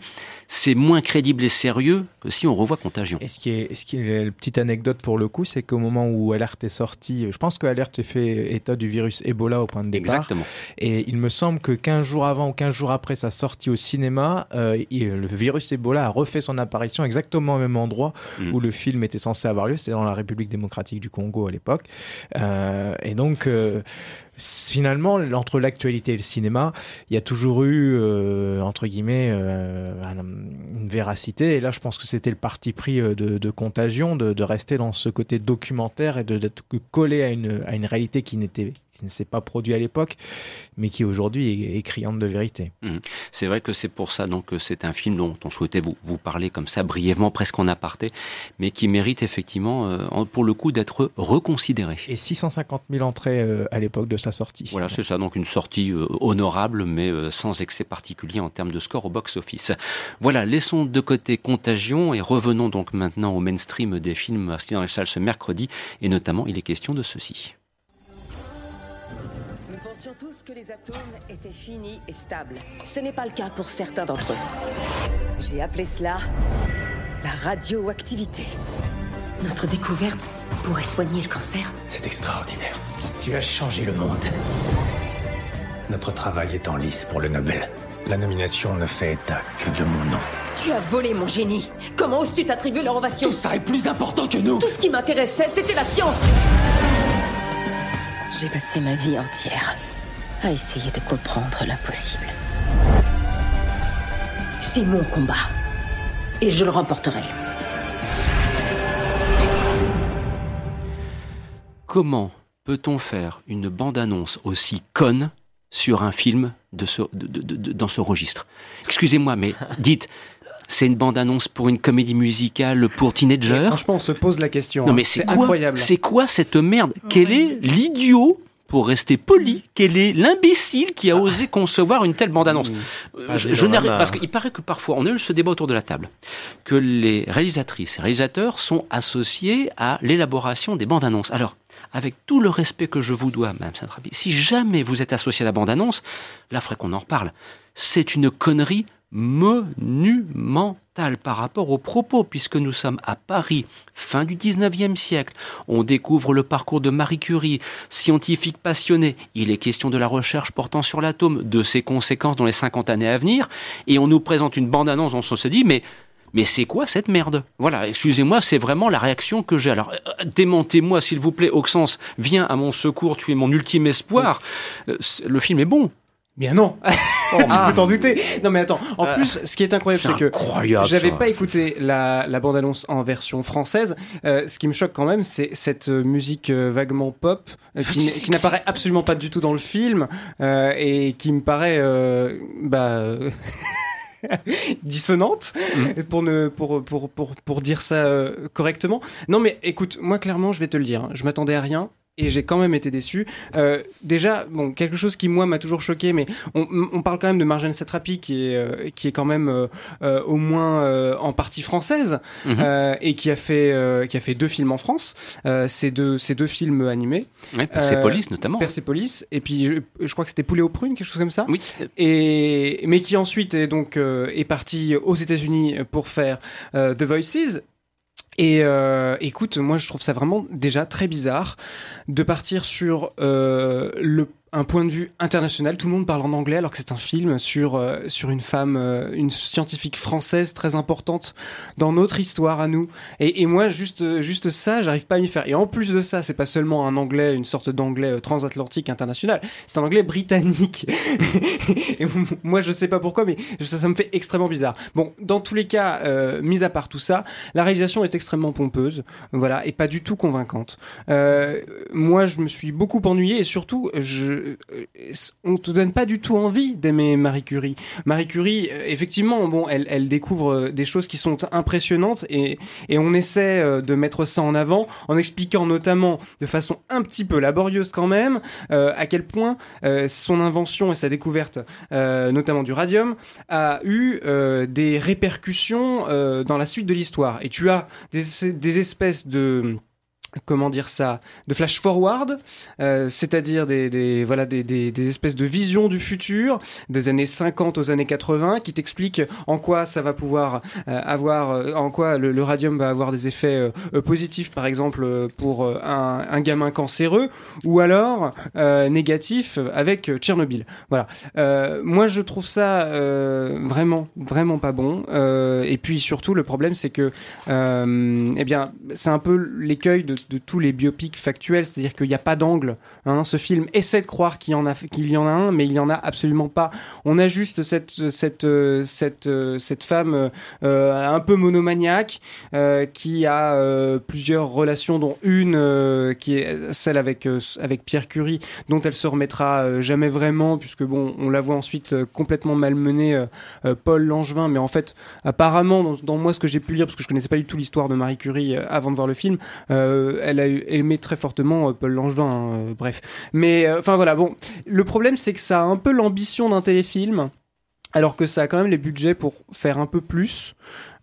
c'est moins crédible et sérieux que si on revoit Contagion. Et ce qui est, ce qui est une petite anecdote pour le coup, c'est qu'au moment où Alerte est sorti, je pense que Alerte fait état du virus Ebola au point de départ. Exactement. Et il me semble que 15 jours avant ou 15 jours après sa sortie au cinéma, euh, le virus Ebola a refait son apparition exactement au même endroit mm. où le film était censé avoir lieu, c'était dans la République démocratique du Congo à l'époque. Euh, et donc, euh, finalement, entre l'actualité et le cinéma, il y a toujours eu, euh, entre guillemets, euh, une véracité. Et là, je pense que c'était le parti pris euh, de, Contagion, de, de, rester dans ce côté documentaire et d'être collé à une, à une réalité qui n'était qui ne s'est pas produit à l'époque, mais qui aujourd'hui est, est, criante de vérité. Mmh. C'est vrai que c'est pour ça donc que c'est un film dont on souhaitait vous, vous parler comme ça brièvement, presque en aparté, mais qui mérite effectivement, euh, pour le coup, d'être reconsidéré. Et 650 000 entrées euh, à l'époque de sa sortie. Voilà, c'est ça, donc une sortie euh, honorable, mais sans excès particulier en termes de score au box-office. Voilà, laissons de côté Contagion et revenons donc maintenant au mainstream des films sortis dans les salles ce mercredi, et notamment il est question de ceci. Tous que les atomes étaient finis et stables. Ce n'est pas le cas pour certains d'entre eux. J'ai appelé cela la radioactivité. Notre découverte pourrait soigner le cancer. C'est extraordinaire. Tu as changé le monde. Notre travail est en lice pour le Nobel. La nomination ne fait état que de mon nom. Tu as volé mon génie. Comment oses-tu t'attribuer leur ovation? Tout ça est plus important que nous. Tout ce qui m'intéressait, c'était la science. J'ai passé ma vie entière à essayer de comprendre l'impossible. C'est mon combat. Et je le remporterai. Comment peut-on faire une bande-annonce aussi conne sur un film dans ce registre? Excusez-moi, mais dites, c'est une bande-annonce pour une comédie musicale pour teenagers Franchement, on se pose la question. Non, mais hein. c'est incroyable. C'est quoi cette merde Quel est l'idiot pour rester poli, quel est l'imbécile qui a osé concevoir une telle bande-annonce euh, Je, parce qu'il paraît que parfois on a eu ce débat autour de la table que les réalisatrices et réalisateurs sont associés à l'élaboration des bandes-annonces. Alors, avec tout le respect que je vous dois, Madame Saint-Trapi, si jamais vous êtes associé à la bande-annonce, là, faudrait qu'on en reparle. C'est une connerie monumental par rapport aux propos, puisque nous sommes à Paris, fin du 19e siècle. On découvre le parcours de Marie Curie, scientifique passionnée. Il est question de la recherche portant sur l'atome, de ses conséquences dans les 50 années à venir, et on nous présente une bande-annonce dont on se dit, mais mais c'est quoi cette merde? Voilà, excusez-moi, c'est vraiment la réaction que j'ai. Alors, euh, démentez-moi, s'il vous plaît, Auxence, viens à mon secours, tu es mon ultime espoir. Euh, le film est bon. Bien non, tu Ah. peux t'en douter. Non mais attends, en Euh, plus, ce qui est incroyable, c'est que j'avais pas écouté la, la bande-annonce en version française. Euh, ce qui me choque quand même, c'est cette euh, musique euh, vaguement pop qui, n'apparaît absolument pas du tout dans le film et qui me paraît bah, dissonante pour ne pour pour pour pour dire ça euh, correctement. Non mais écoute, moi clairement, je vais te le dire, hein, je m'attendais à rien. Et j'ai quand même été déçu. Euh, déjà, bon, quelque chose qui moi m'a toujours choqué, mais on, on parle quand même de Marjane Satrapi qui est euh, qui est quand même euh, euh, au moins euh, en partie française euh, et qui a fait euh, qui a fait deux films en France. Euh, ces deux ces deux films animés. Ouais, Persepolis, notamment. Persepolis et puis je, je crois que c'était Poulet aux prunes, quelque chose comme ça. Oui. Et mais qui ensuite est donc euh, est parti aux États-Unis pour faire euh, The Voices. Et euh, écoute, moi je trouve ça vraiment déjà très bizarre de partir sur euh, le un point de vue international. Tout le monde parle en anglais alors que c'est un film sur euh, sur une femme, euh, une scientifique française très importante dans notre histoire à nous. Et, et moi juste euh, juste ça, j'arrive pas à m'y faire. Et en plus de ça, c'est pas seulement un anglais, une sorte d'anglais euh, transatlantique international. C'est un anglais britannique. et moi je sais pas pourquoi, mais ça, ça me fait extrêmement bizarre. Bon, dans tous les cas, euh, mis à part tout ça, la réalisation est extrêmement pompeuse, voilà, et pas du tout convaincante. Moi, je me suis beaucoup ennuyé et surtout, je, euh, on te donne pas du tout envie d'aimer Marie Curie. Marie Curie, euh, effectivement, elle, découvre euh, des choses qui sont impressionnantes et, on essaie euh, de mettre ça en avant en expliquant notamment de façon un petit peu laborieuse quand même euh, à quel point euh, son invention et sa découverte, euh, notamment du radium, a eu euh, des répercussions euh, dans la suite de l'histoire. Et tu as des espèces de comment dire ça de flash forward euh, c'est-à-dire des, des voilà des, des, des espèces de visions du futur des années 50 aux années 80 qui t'expliquent en quoi ça va pouvoir euh, avoir euh, en quoi le, le radium va avoir des effets euh, euh, positifs par exemple euh, pour un, un gamin cancéreux ou alors négatifs avec Tchernobyl. Voilà. Moi je trouve ça vraiment vraiment pas bon. Et puis surtout le problème c'est que eh bien c'est un peu l'écueil de, de tous les biopics factuels c'est-à-dire qu'il n'y a pas d'angle hein. ce film essaie de croire qu'il y en a qu'il y en a un mais il y en a absolument pas on a juste cette cette cette cette femme euh, un peu monomaniaque euh, qui a euh, plusieurs relations dont une euh, qui est celle avec euh, avec Pierre Curie dont elle se remettra euh, jamais vraiment puisque bon on la voit ensuite complètement malmenée Paul Langevin mais en fait apparemment dans, dans moi ce que j'ai pu lire parce que je connaissais pas du tout l'histoire de Marie Curie avant de voir le film euh, elle a aimé très fortement euh, Paul Langevin hein, euh, bref. Mais euh, enfin voilà bon. Le problème c'est que ça a un peu l'ambition d'un téléfilm alors que ça a quand même les budgets pour faire un peu plus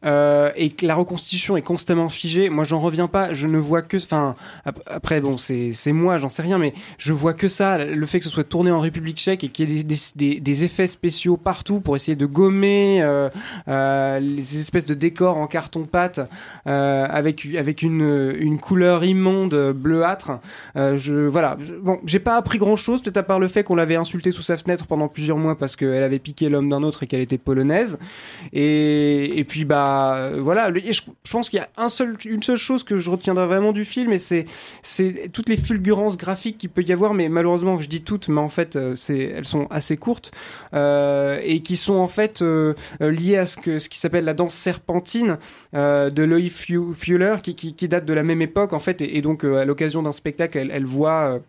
euh, et que la reconstitution est constamment figée. Moi, j'en reviens pas. Je ne vois que, enfin, ap- après, bon, c'est moi, j'en sais rien, mais je vois que ça. Le fait que ce soit tourné en République Tchèque et qu'il y ait des, des, des- effets spéciaux partout pour essayer de gommer euh, euh, les espèces de décors en carton pâte euh, avec avec une une couleur immonde bleuâtre. Euh, je voilà. Bon, j'ai pas appris grand chose, peut-être à part le fait qu'on l'avait insultée sous sa fenêtre pendant plusieurs mois parce qu'elle avait piqué l'homme d'un autre et qu'elle était polonaise. Et, et puis bah euh, voilà, je, pense qu'il y a une seule chose que je retiendrai vraiment du film, et c'est c'est toutes les fulgurances graphiques qu'il peut y avoir, mais malheureusement je dis toutes, mais en fait euh, c'est elles sont assez courtes euh, et qui sont en fait liées à ce que ce qui s'appelle la danse serpentine de Loïc Fu- Fuller, qui, qui, date de la même époque en fait, et, donc à l'occasion d'un spectacle, elle, voit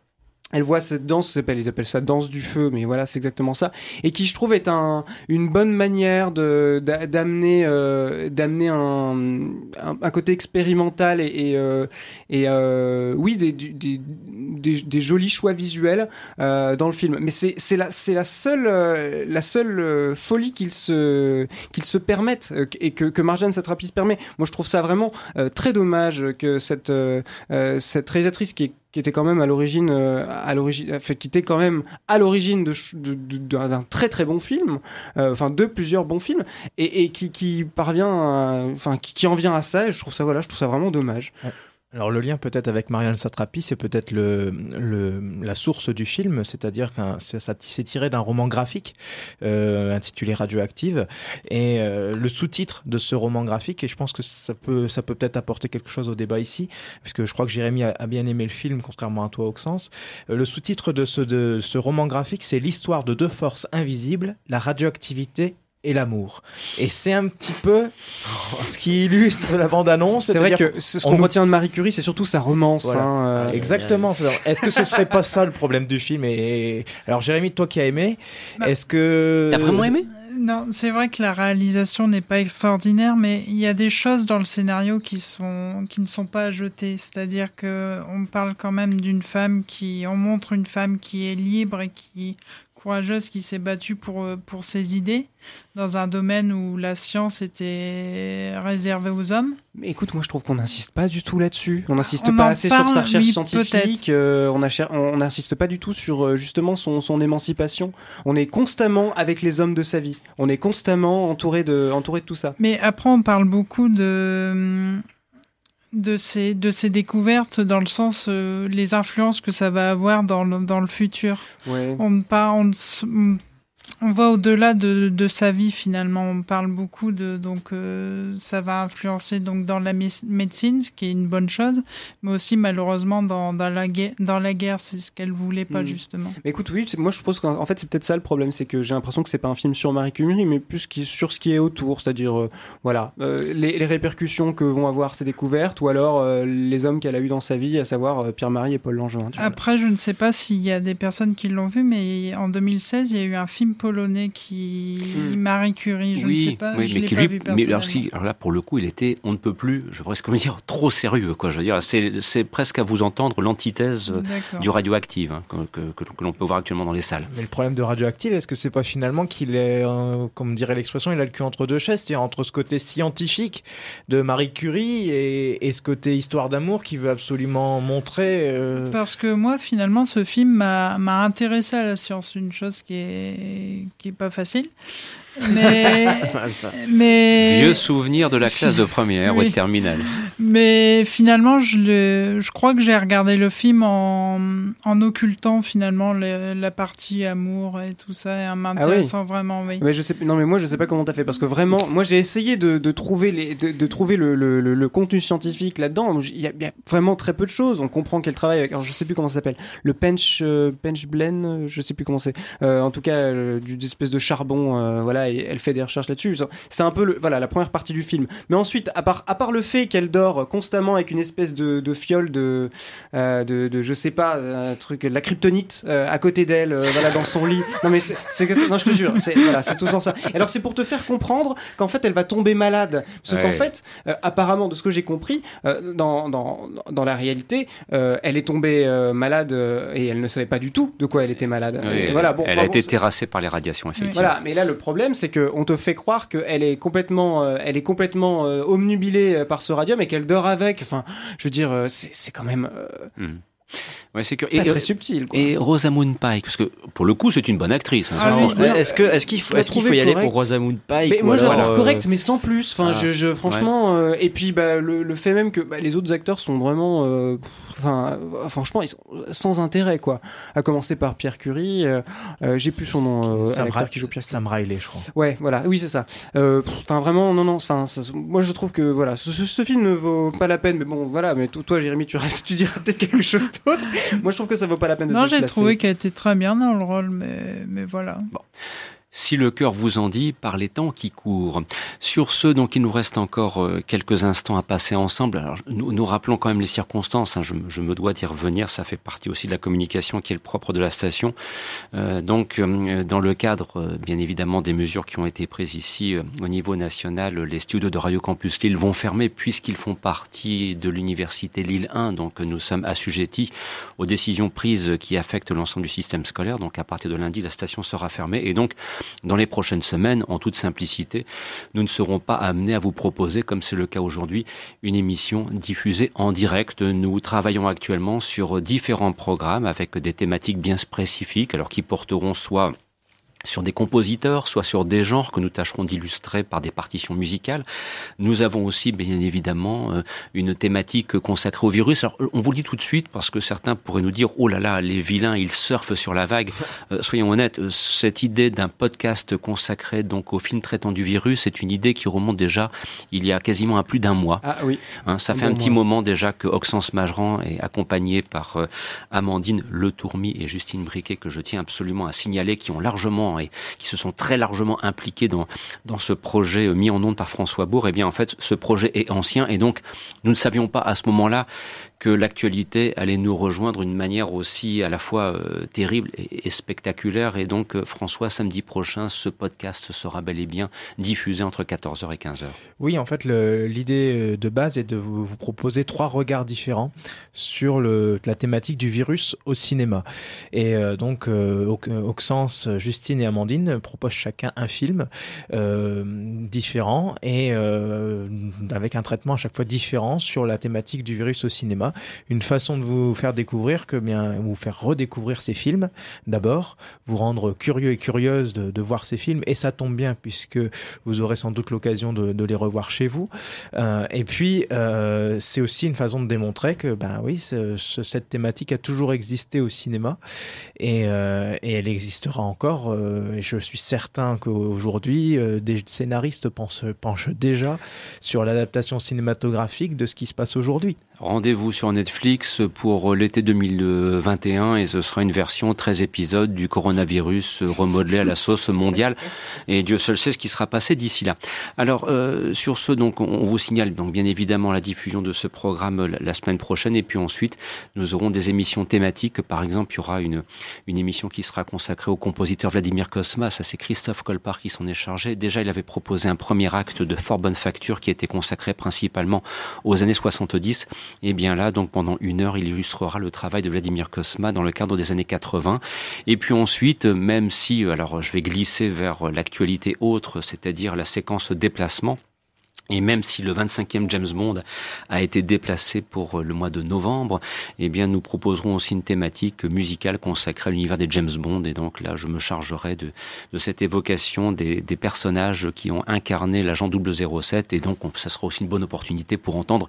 elle voit cette danse, ils appellent ça danse du feu, mais voilà, c'est exactement ça, et qui je trouve est un, une bonne manière de d'a- d'amener euh, d'amener un, un, côté expérimental et euh, et euh, oui des, des, des, des- jolis choix visuels euh, dans le film. Mais c'est c'est la c'est la seule euh, la seule euh, folie qu'il se qu'il se permette euh, et que que Marjane Satrapi permet. Moi, je trouve ça vraiment très dommage que cette cette réalisatrice qui est qui était quand même à l'origine, euh, à l'origine, enfin, qui était quand même à l'origine de- d'un très très bon film, euh, enfin de plusieurs bons films, et, et qui, qui parvient, à- enfin qui, qui en vient à ça. Et je trouve ça voilà, je trouve ça vraiment dommage. Alors le lien peut-être avec Marianne Satrapi, c'est peut-être le, le, la source du film, c'est-à-dire que s'est tiré d'un roman graphique euh, intitulé Radioactive, et euh, le sous-titre de ce roman graphique, et je pense que ça peut ça peut peut-être apporter quelque chose au débat ici, puisque je crois que Jérémy a, a bien aimé le film, contrairement à toi, Auxence. Euh, le sous-titre de ce, de ce roman graphique, c'est l'histoire de deux forces invisibles, la radioactivité et l'amour. Et c'est un petit peu ce qui illustre la bande-annonce. C'est vrai que ce ce on qu'on nous- retient de Marie Curie, c'est surtout sa romance. Voilà. hein, euh, Exactement. c'est- Est-ce que ce serait pas ça le problème du film et... Alors Jérémy, toi qui as aimé, est-ce que T'as vraiment aimé? Non, c'est vrai que la réalisation n'est pas extraordinaire, mais il y a des choses dans le scénario qui sont qui ne sont pas à jeter. C'est-à-dire que on parle quand même d'une femme qui, on montre une femme qui est libre et qui courageuse, qui s'est battue pour euh, pour ses idées dans un domaine où la science était réservée aux hommes. Mais écoute, moi je trouve qu'on n'insiste pas du tout là-dessus. On n'insiste pas assez parle, sur sa recherche oui, scientifique. euh, on n'insiste pas du tout sur euh, justement son, son émancipation. On est constamment avec les hommes de sa vie. On est constamment entouré de entouré de tout ça. Mais après, on parle beaucoup de de ces de ces découvertes dans le sens euh, les influences que ça va avoir dans le, dans le futur. Ouais. On ne pas on, ne s- on- on va au-delà de, de sa vie finalement. On parle beaucoup de donc euh, ça va influencer donc dans la mé- médecine, ce qui est une bonne chose, mais aussi malheureusement dans, dans la guerre dans la guerre, c'est ce qu'elle voulait pas Mm. justement. Mais écoute, oui, moi je pense qu'en en fait c'est peut-être ça le problème, c'est que j'ai l'impression que c'est pas un film sur Marie Curie, mais plus qui- sur ce qui est autour, c'est-à-dire euh, voilà euh, les, les répercussions que vont avoir ces découvertes, ou alors les hommes qu'elle a eu dans sa vie, à savoir Pierre-Marie et Paul Langevin. vois. Après, je ne sais pas s'il y a des personnes qui l'ont vu, mais en 2016, il y a eu un film polonais qui Marie Curie. Je oui, ne sais pas. oui, je mais qui pas lui, vu mais alors, si, alors là pour le coup, il était, on ne peut plus, je pourrais presque dire, trop sérieux, quoi. Je veux dire, c'est, presque à vous entendre l'antithèse euh, du radioactive hein, que, que- que- que l'on peut voir actuellement dans les salles. Mais le problème de Radioactive, est-ce que c'est pas finalement qu'il est, euh, comme dirait l'expression, il a le cul entre deux chaises, c'est-à-dire entre ce côté scientifique de Marie Curie et, et ce côté histoire d'amour qui veut absolument montrer. euh, Parce que moi, finalement, ce film m'a intéressé à la science, une chose qui est qui est pas facile. Mais mais Vieux souvenir de la classe de première ou Oui. de terminale. Mais finalement, je, le, je crois que j'ai regardé le film en, en occultant finalement le- la partie amour et tout ça, et en m'intéressant vraiment, oui. Mais je sais, non mais moi je sais pas comment t'as fait parce que vraiment, moi j'ai essayé de, de trouver les, de, de trouver le, le, le, le contenu scientifique là-dedans. Il y, a, il y a vraiment très peu de choses. On comprend qu'elle travaille avec, alors je sais plus comment ça s'appelle, le pench, euh, pench blend, je sais plus comment c'est. Euh, en tout cas, euh, du espèce de charbon, euh, voilà, et elle fait des recherches là-dessus. C'est un peu le, voilà, la première partie du film. Mais ensuite, à part, à part le fait qu'elle dort constamment avec une espèce de, de fiole de, euh, de, de, je sais pas, un truc, de la kryptonite euh, à côté d'elle, euh, voilà, dans son lit. Non mais c'est, non je te jure, c'est voilà, c'est tout le temps ça. Alors c'est pour te faire comprendre qu'en fait elle va tomber malade, parce Ouais. qu'en fait, euh, apparemment de ce que j'ai compris, dans, dans dans la réalité, elle est tombée malade et elle ne savait pas du tout de quoi elle était malade. Oui, Et elle- voilà, bon, elle enfin, a bon, été terrassée par les radiations, effectivement. voilà, mais là le problème c'est que on te fait croire qu'elle est complètement, euh, elle est complètement euh, omnubilée euh, par ce radium et qu'elle dort avec. Enfin, je veux dire, euh, c'est quand même euh, Hmm. Ouais, c'est que, pas très subtil. Quoi. Et Rosamund Pike, parce que pour le coup, c'est une bonne actrice. hein, Ah oui, Est-ce que est-ce qu'il faut est-ce qu'il faut y aller pour Rosamund Pike Mais moi je la trouve euh, correcte, mais sans plus. Enfin, Ah. je, je- franchement, euh, et puis bah, le, le fait même que bah, les autres acteurs sont vraiment, euh, enfin, euh, franchement, ils sont sans intérêt quoi. À commencer par Pierre Curie, euh, euh, j'ai plus son nom, euh, l'acteur qui joue Pierre. Sam Riley, je crois. Ouais, voilà, oui c'est ça. Euh, Enfin vraiment, non non, enfin, ça- moi je trouve que voilà, ce, ce- ce film ne vaut pas la peine. Mais bon, voilà, mais to- toi, Jérémy, tu, restes- tu diras peut-être quelque chose d'autre. moi je trouve que ça vaut pas la peine de Non, se j'ai placer. trouvé qu'elle était très bien dans le rôle, mais, mais voilà. Si le cœur vous en dit, par les temps qui courent. Sur ce, donc, il nous reste encore euh, quelques instants à passer ensemble. Alors, nous, nous rappelons quand même les circonstances. hein. Je, je me dois d'y revenir. Ça fait partie aussi de la communication qui est le propre de la station. Euh, donc, euh, dans le cadre, euh, bien évidemment, des mesures qui ont été prises ici euh, au niveau national, les studios de Radio Campus Lille vont fermer puisqu'ils font partie de l'université Lille 1. Donc, nous sommes assujettis aux décisions prises qui affectent l'ensemble du système scolaire. Donc, à partir de lundi, la station sera fermée. Et donc, dans les prochaines semaines, en toute simplicité, nous ne serons pas amenés à vous proposer, comme c'est le cas aujourd'hui, une émission diffusée en direct. Nous travaillons actuellement sur différents programmes avec des thématiques bien spécifiques, alors qui porteront soit sur des compositeurs, soit sur des genres que nous tâcherons d'illustrer par des partitions musicales. Nous avons aussi, bien évidemment, euh, une thématique consacrée au virus. Alors, on vous le dit tout de suite parce que certains pourraient nous dire, oh là là, les vilains, ils surfent sur la vague. Euh, soyons honnêtes, euh, cette idée d'un podcast consacré donc au film traitant du virus, c'est une idée qui remonte déjà il y a quasiment à plus d'un mois. Ah oui. Hein, ça fait un petit moment déjà que Oxens Majeran est accompagné par Amandine Le Tourmi et Justine Briquet que je tiens absolument à signaler, qui ont largement et qui se sont très largement impliqués dans, dans ce projet mis en onde par François Bourg, eh bien en fait ce projet est ancien et donc nous ne savions pas à ce moment-là que l'actualité allait nous rejoindre d'une manière aussi à la fois euh, terrible et, spectaculaire. Et donc, euh, François, samedi prochain, ce podcast sera bel et bien diffusé entre 14h et 15h. Oui, en fait, l'idée euh, de base est de vous, proposer trois regards différents sur la thématique du virus au cinéma. Et donc, Auxence, Justine et Amandine proposent chacun un film différent et avec un traitement à chaque fois différent sur la thématique du virus au cinéma une façon de vous faire découvrir que bien vous faire redécouvrir ces films d'abord, vous rendre curieux et curieuse de, voir ces films et ça tombe bien puisque vous aurez sans doute l'occasion de, les revoir chez vous. Euh, et puis euh, c'est aussi une façon de démontrer que ben oui, cette thématique a toujours existé au cinéma et, euh, elle existera encore. et je suis certain qu'aujourd'hui des scénaristes penchent déjà sur l'adaptation cinématographique de ce qui se passe aujourd'hui. Rendez-vous sur Netflix pour l'été 2021 et ce sera une version 13 épisodes du coronavirus remodelé à la sauce mondiale. Et Dieu seul sait ce qui sera passé d'ici là. Alors euh, sur ce donc on vous signale donc bien évidemment la diffusion de ce programme la, semaine prochaine. Et puis ensuite nous aurons des émissions thématiques. Par exemple il y aura une une émission qui sera consacrée au compositeur Vladimir Kosma, ça c'est Christophe Colpart qui s'en est chargé. Déjà il avait proposé un premier acte de fort bonne facture qui était consacré principalement aux années 70 et bien là, donc pendant une heure, il illustrera le travail de Vladimir Kosma dans le cadre des années 80. Et puis ensuite, même si, alors je vais glisser vers l'actualité autre, c'est-à-dire la séquence déplacement, et même si le 25e James Bond a été déplacé pour le mois de novembre, eh bien, nous proposerons aussi une thématique musicale consacrée à l'univers des James Bond. Et donc là, je me chargerai de, de cette évocation des, des, personnages qui ont incarné l'agent 007. Et donc, ça sera aussi une bonne opportunité pour entendre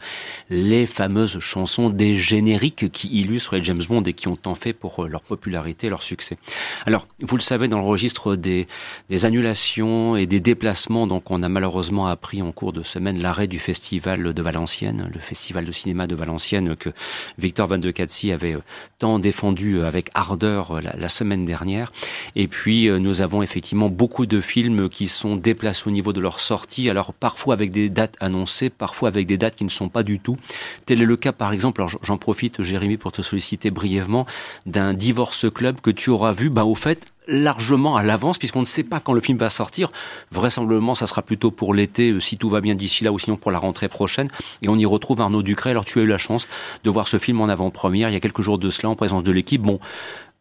les fameuses chansons des génériques qui illustrent les James Bond et qui ont tant fait pour leur popularité, leur succès. Alors, vous le savez, dans le registre des, des annulations et des déplacements, donc on a malheureusement appris en cours de semaine l'arrêt du festival de Valenciennes, le festival de cinéma de Valenciennes que Victor Van de Katsi avait euh, tant défendu euh, avec ardeur euh, la, semaine dernière. Et puis nous avons effectivement beaucoup de films qui sont déplacés au niveau de leur sortie, alors parfois avec des dates annoncées, parfois avec des dates qui ne sont pas du tout. Tel est le cas par exemple, alors j'en profite Jérémy pour te solliciter brièvement, d'un divorce club que tu auras vu, bah au fait largement à l'avance puisqu'on ne sait pas quand le film va sortir. Vraisemblablement, ça sera plutôt pour l'été, euh, si tout va bien d'ici là, ou sinon pour la rentrée prochaine. Et on y retrouve Arnaud Ducret. Alors tu as eu la chance de voir ce film en avant-première il y a quelques jours de cela en présence de l'équipe. Bon,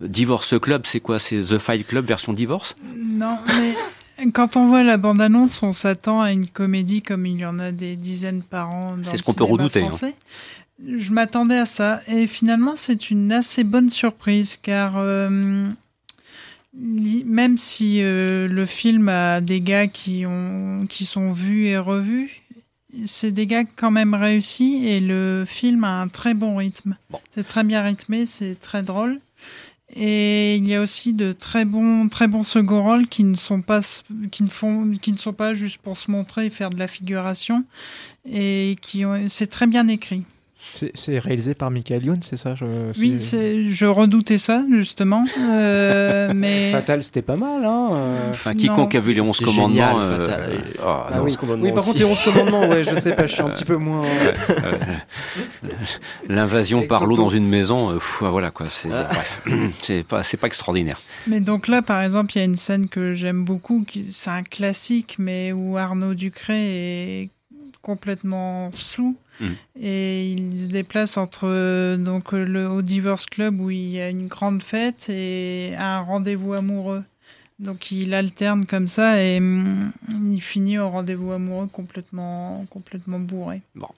Divorce Club, c'est quoi? C'est The Fight Club version divorce? Non, mais quand on voit la bande-annonce, on s'attend à une comédie comme il y en a des dizaines par an. C'est ce qu'on peut redouter. Hein. Je m'attendais à ça. Et finalement, c'est une assez bonne surprise car euh, même si euh, le film a des gars qui, ont, qui sont vus et revus, c'est des gars quand même réussis et le film a un très bon rythme. C'est très bien rythmé, c'est très drôle. Et il y a aussi de très bons, très bons second rôles qui ne sont pas, qui ne font, qui ne sont pas juste pour se montrer et faire de la figuration et qui ont, c'est très bien écrit. C'est réalisé par Michael Youn, c'est ça je, Oui, je redoutais ça, justement. Euh, mais... Fatal, c'était pas mal. Hein euh. enfin, quiconque a vu les 11 commandements. euh... ah, ah oui. oui. par contre, les 11 commandements, ouais, je sais pas, je suis un petit peu moins. L'invasion par l'eau dans une maison, euh, voilà quoi. C'est ah. c'est pas, pas extraordinaire. Mais donc là, par exemple, il y a une scène que j'aime beaucoup, c'est un classique, mais où Arnaud Ducré est complètement sous Mm. Et il se déplace entre donc le au Divorce Club où il y a une grande fête et un rendez-vous amoureux Donc il alterne comme ça et hum, il finit au rendez-vous amoureux complètement, complètement bourré. Bon,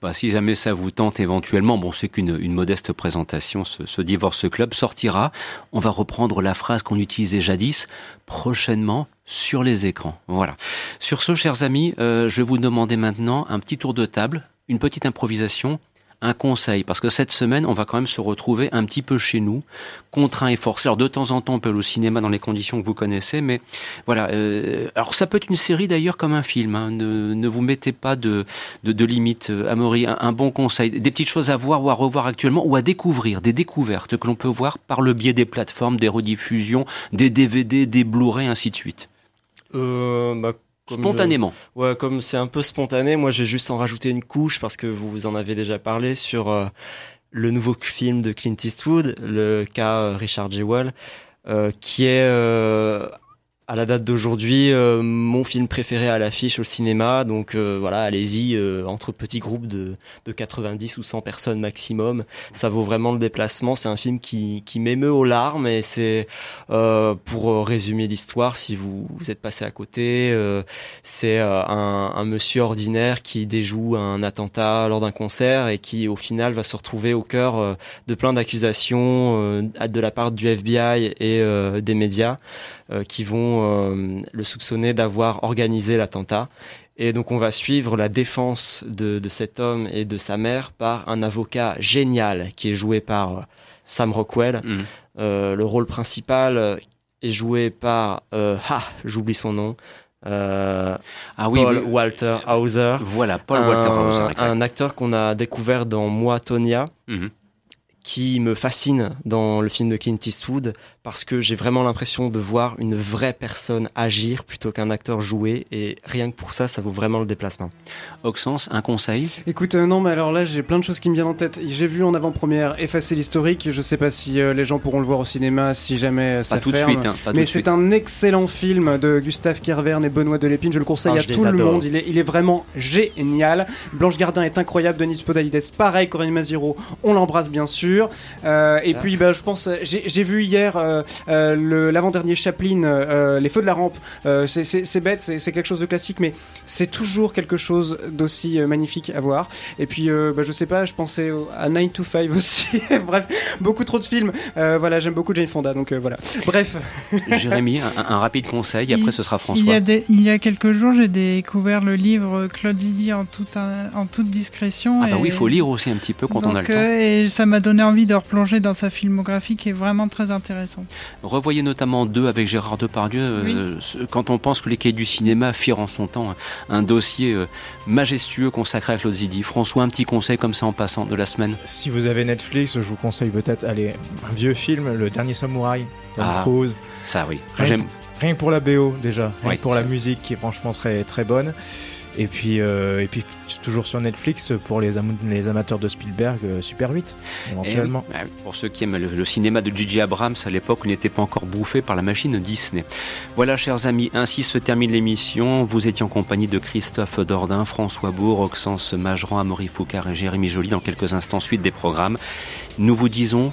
bah, si jamais ça vous tente éventuellement, bon, c'est qu'une une modeste présentation, ce, ce Divorce Club sortira. On va reprendre la phrase qu'on utilisait jadis, prochainement sur les écrans. Voilà. Sur ce, chers amis, euh, je vais vous demander maintenant un petit tour de table, une petite improvisation un conseil, parce que cette semaine, on va quand même se retrouver un petit peu chez nous, contraint et forcé. Alors de temps en temps, on peut aller au cinéma dans les conditions que vous connaissez, mais voilà. Euh, alors ça peut être une série d'ailleurs comme un film. Hein. Ne, ne, vous mettez pas de, de, limites, euh, Amaury. Un, un, bon conseil, des petites choses à voir ou à revoir actuellement, ou à découvrir, des découvertes que l'on peut voir par le biais des plateformes, des rediffusions, des DVD, des Blu-ray, ainsi de suite. Euh, bah comme spontanément. Le, ouais, comme c'est un peu spontané, moi je vais juste en rajouter une couche parce que vous en avez déjà parlé sur euh, le nouveau film de Clint Eastwood, le cas euh, Richard Jewell, euh, qui est à la date d'aujourd'hui euh, mon film préféré à l'affiche au cinéma donc euh, voilà allez-y euh, entre petits groupes de, de 90 ou 100 personnes maximum. Ça vaut vraiment le déplacement. C'est un film qui, qui m'émeut aux larmes et c'est euh, pour résumer l'histoire si vous, vous êtes passé à côté c'est un, un, monsieur ordinaire qui déjoue un attentat lors d'un concert et qui au final va se retrouver au cœur de plein d'accusations de la part du FBI et des médias. euh, qui vont euh, le soupçonner d'avoir organisé l'attentat. Et donc on va suivre la défense de, de, cet homme et de sa mère par un avocat génial qui est joué par euh, Sam Rockwell. Mmh. Euh, le rôle principal est joué par euh, ah j'oublie son nom. Euh, ah oui, Paul. Walter Hauser. Voilà, Paul Walter Hauser. Exact. Un acteur qu'on a découvert dans Moi Tonya. Mmh qui me fascine dans le film de Clint Eastwood parce que j'ai vraiment l'impression de voir une vraie personne agir plutôt qu'un acteur jouer et rien que pour ça, ça vaut vraiment le déplacement. Oxens, un conseil? Écoute, euh, non, mais alors là, j'ai plein de choses qui me viennent en tête. J'ai vu en avant-première Effacer l'historique. Je sais pas si euh, les gens pourront le voir au cinéma si jamais ça pas tout ferme. De suite, hein, pas mais c'est un excellent film de Gustave Kervern et Benoît Delépine. Je le conseille Ah, à tout le adore. monde. Il est, il est vraiment génial. Blanche Gardin est incroyable. Denis Podalides, pareil. Corinne Maziro, on l'embrasse bien sûr. Euh, et Ah. puis, bah, je pense, j'ai vu hier euh, euh, l'avant-dernier Chaplin, euh, Les Feux de la Rampe. Euh, c'est- bête, c'est quelque chose de classique, mais c'est toujours quelque chose d'aussi euh, magnifique à voir. Et puis, euh, bah, je sais pas, je pensais à 9 to 5 aussi. Bref, beaucoup trop de films. Euh, voilà, j'aime beaucoup Jane Fonda, donc euh, voilà. Bref. Jérémy, un, un, rapide conseil, après ce sera François. Il y a, des, il y a quelques jours, j'ai découvert le livre Claude Zidi en toute, un, en toute discrétion. Ah bah et... oui, il faut lire aussi un petit peu quand donc, on a le temps. Euh, et ça m'a donné envie de replonger dans sa filmographie qui est vraiment très intéressante. Revoyez notamment deux avec Gérard Depardieu. Oui. Euh, quand on pense que les cahiers du cinéma firent en son temps un dossier euh, majestueux consacré à Claude Zidi. François, un petit conseil comme ça en passant de la semaine. Si vous avez Netflix, je vous conseille peut-être aller un vieux film, Le Dernier Samouraï, Tom Ah, Cruise. Ça oui, Rien, j'aime. rien que pour la BO déjà, rien Oui, que pour la musique qui est franchement très très bonne. Et puis, euh, et puis toujours sur Netflix pour les, am- les amateurs de Spielberg, euh, Super 8 éventuellement. Eh bah, pour ceux qui aiment le, cinéma de Gigi Abrams à l'époque, n'était pas encore bouffé par la machine Disney. Voilà, chers amis, ainsi se termine l'émission. Vous étiez en compagnie de Christophe Dordain, François Bourg, Oxence Mageran, Amaury Foucard et Jérémy Joly. Dans quelques instants, suite des programmes. Nous vous disons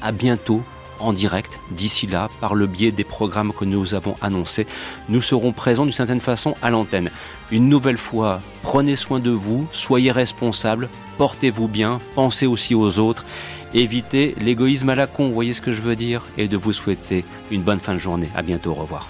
à bientôt en direct. D'ici là, par le biais des programmes que nous avons annoncés, nous serons présents d'une certaine façon à l'antenne. Une nouvelle fois, prenez soin de vous, soyez responsables, portez-vous bien, pensez aussi aux autres, évitez l'égoïsme à la con, voyez ce que je veux dire, et de vous souhaiter une bonne fin de journée. À bientôt, au revoir.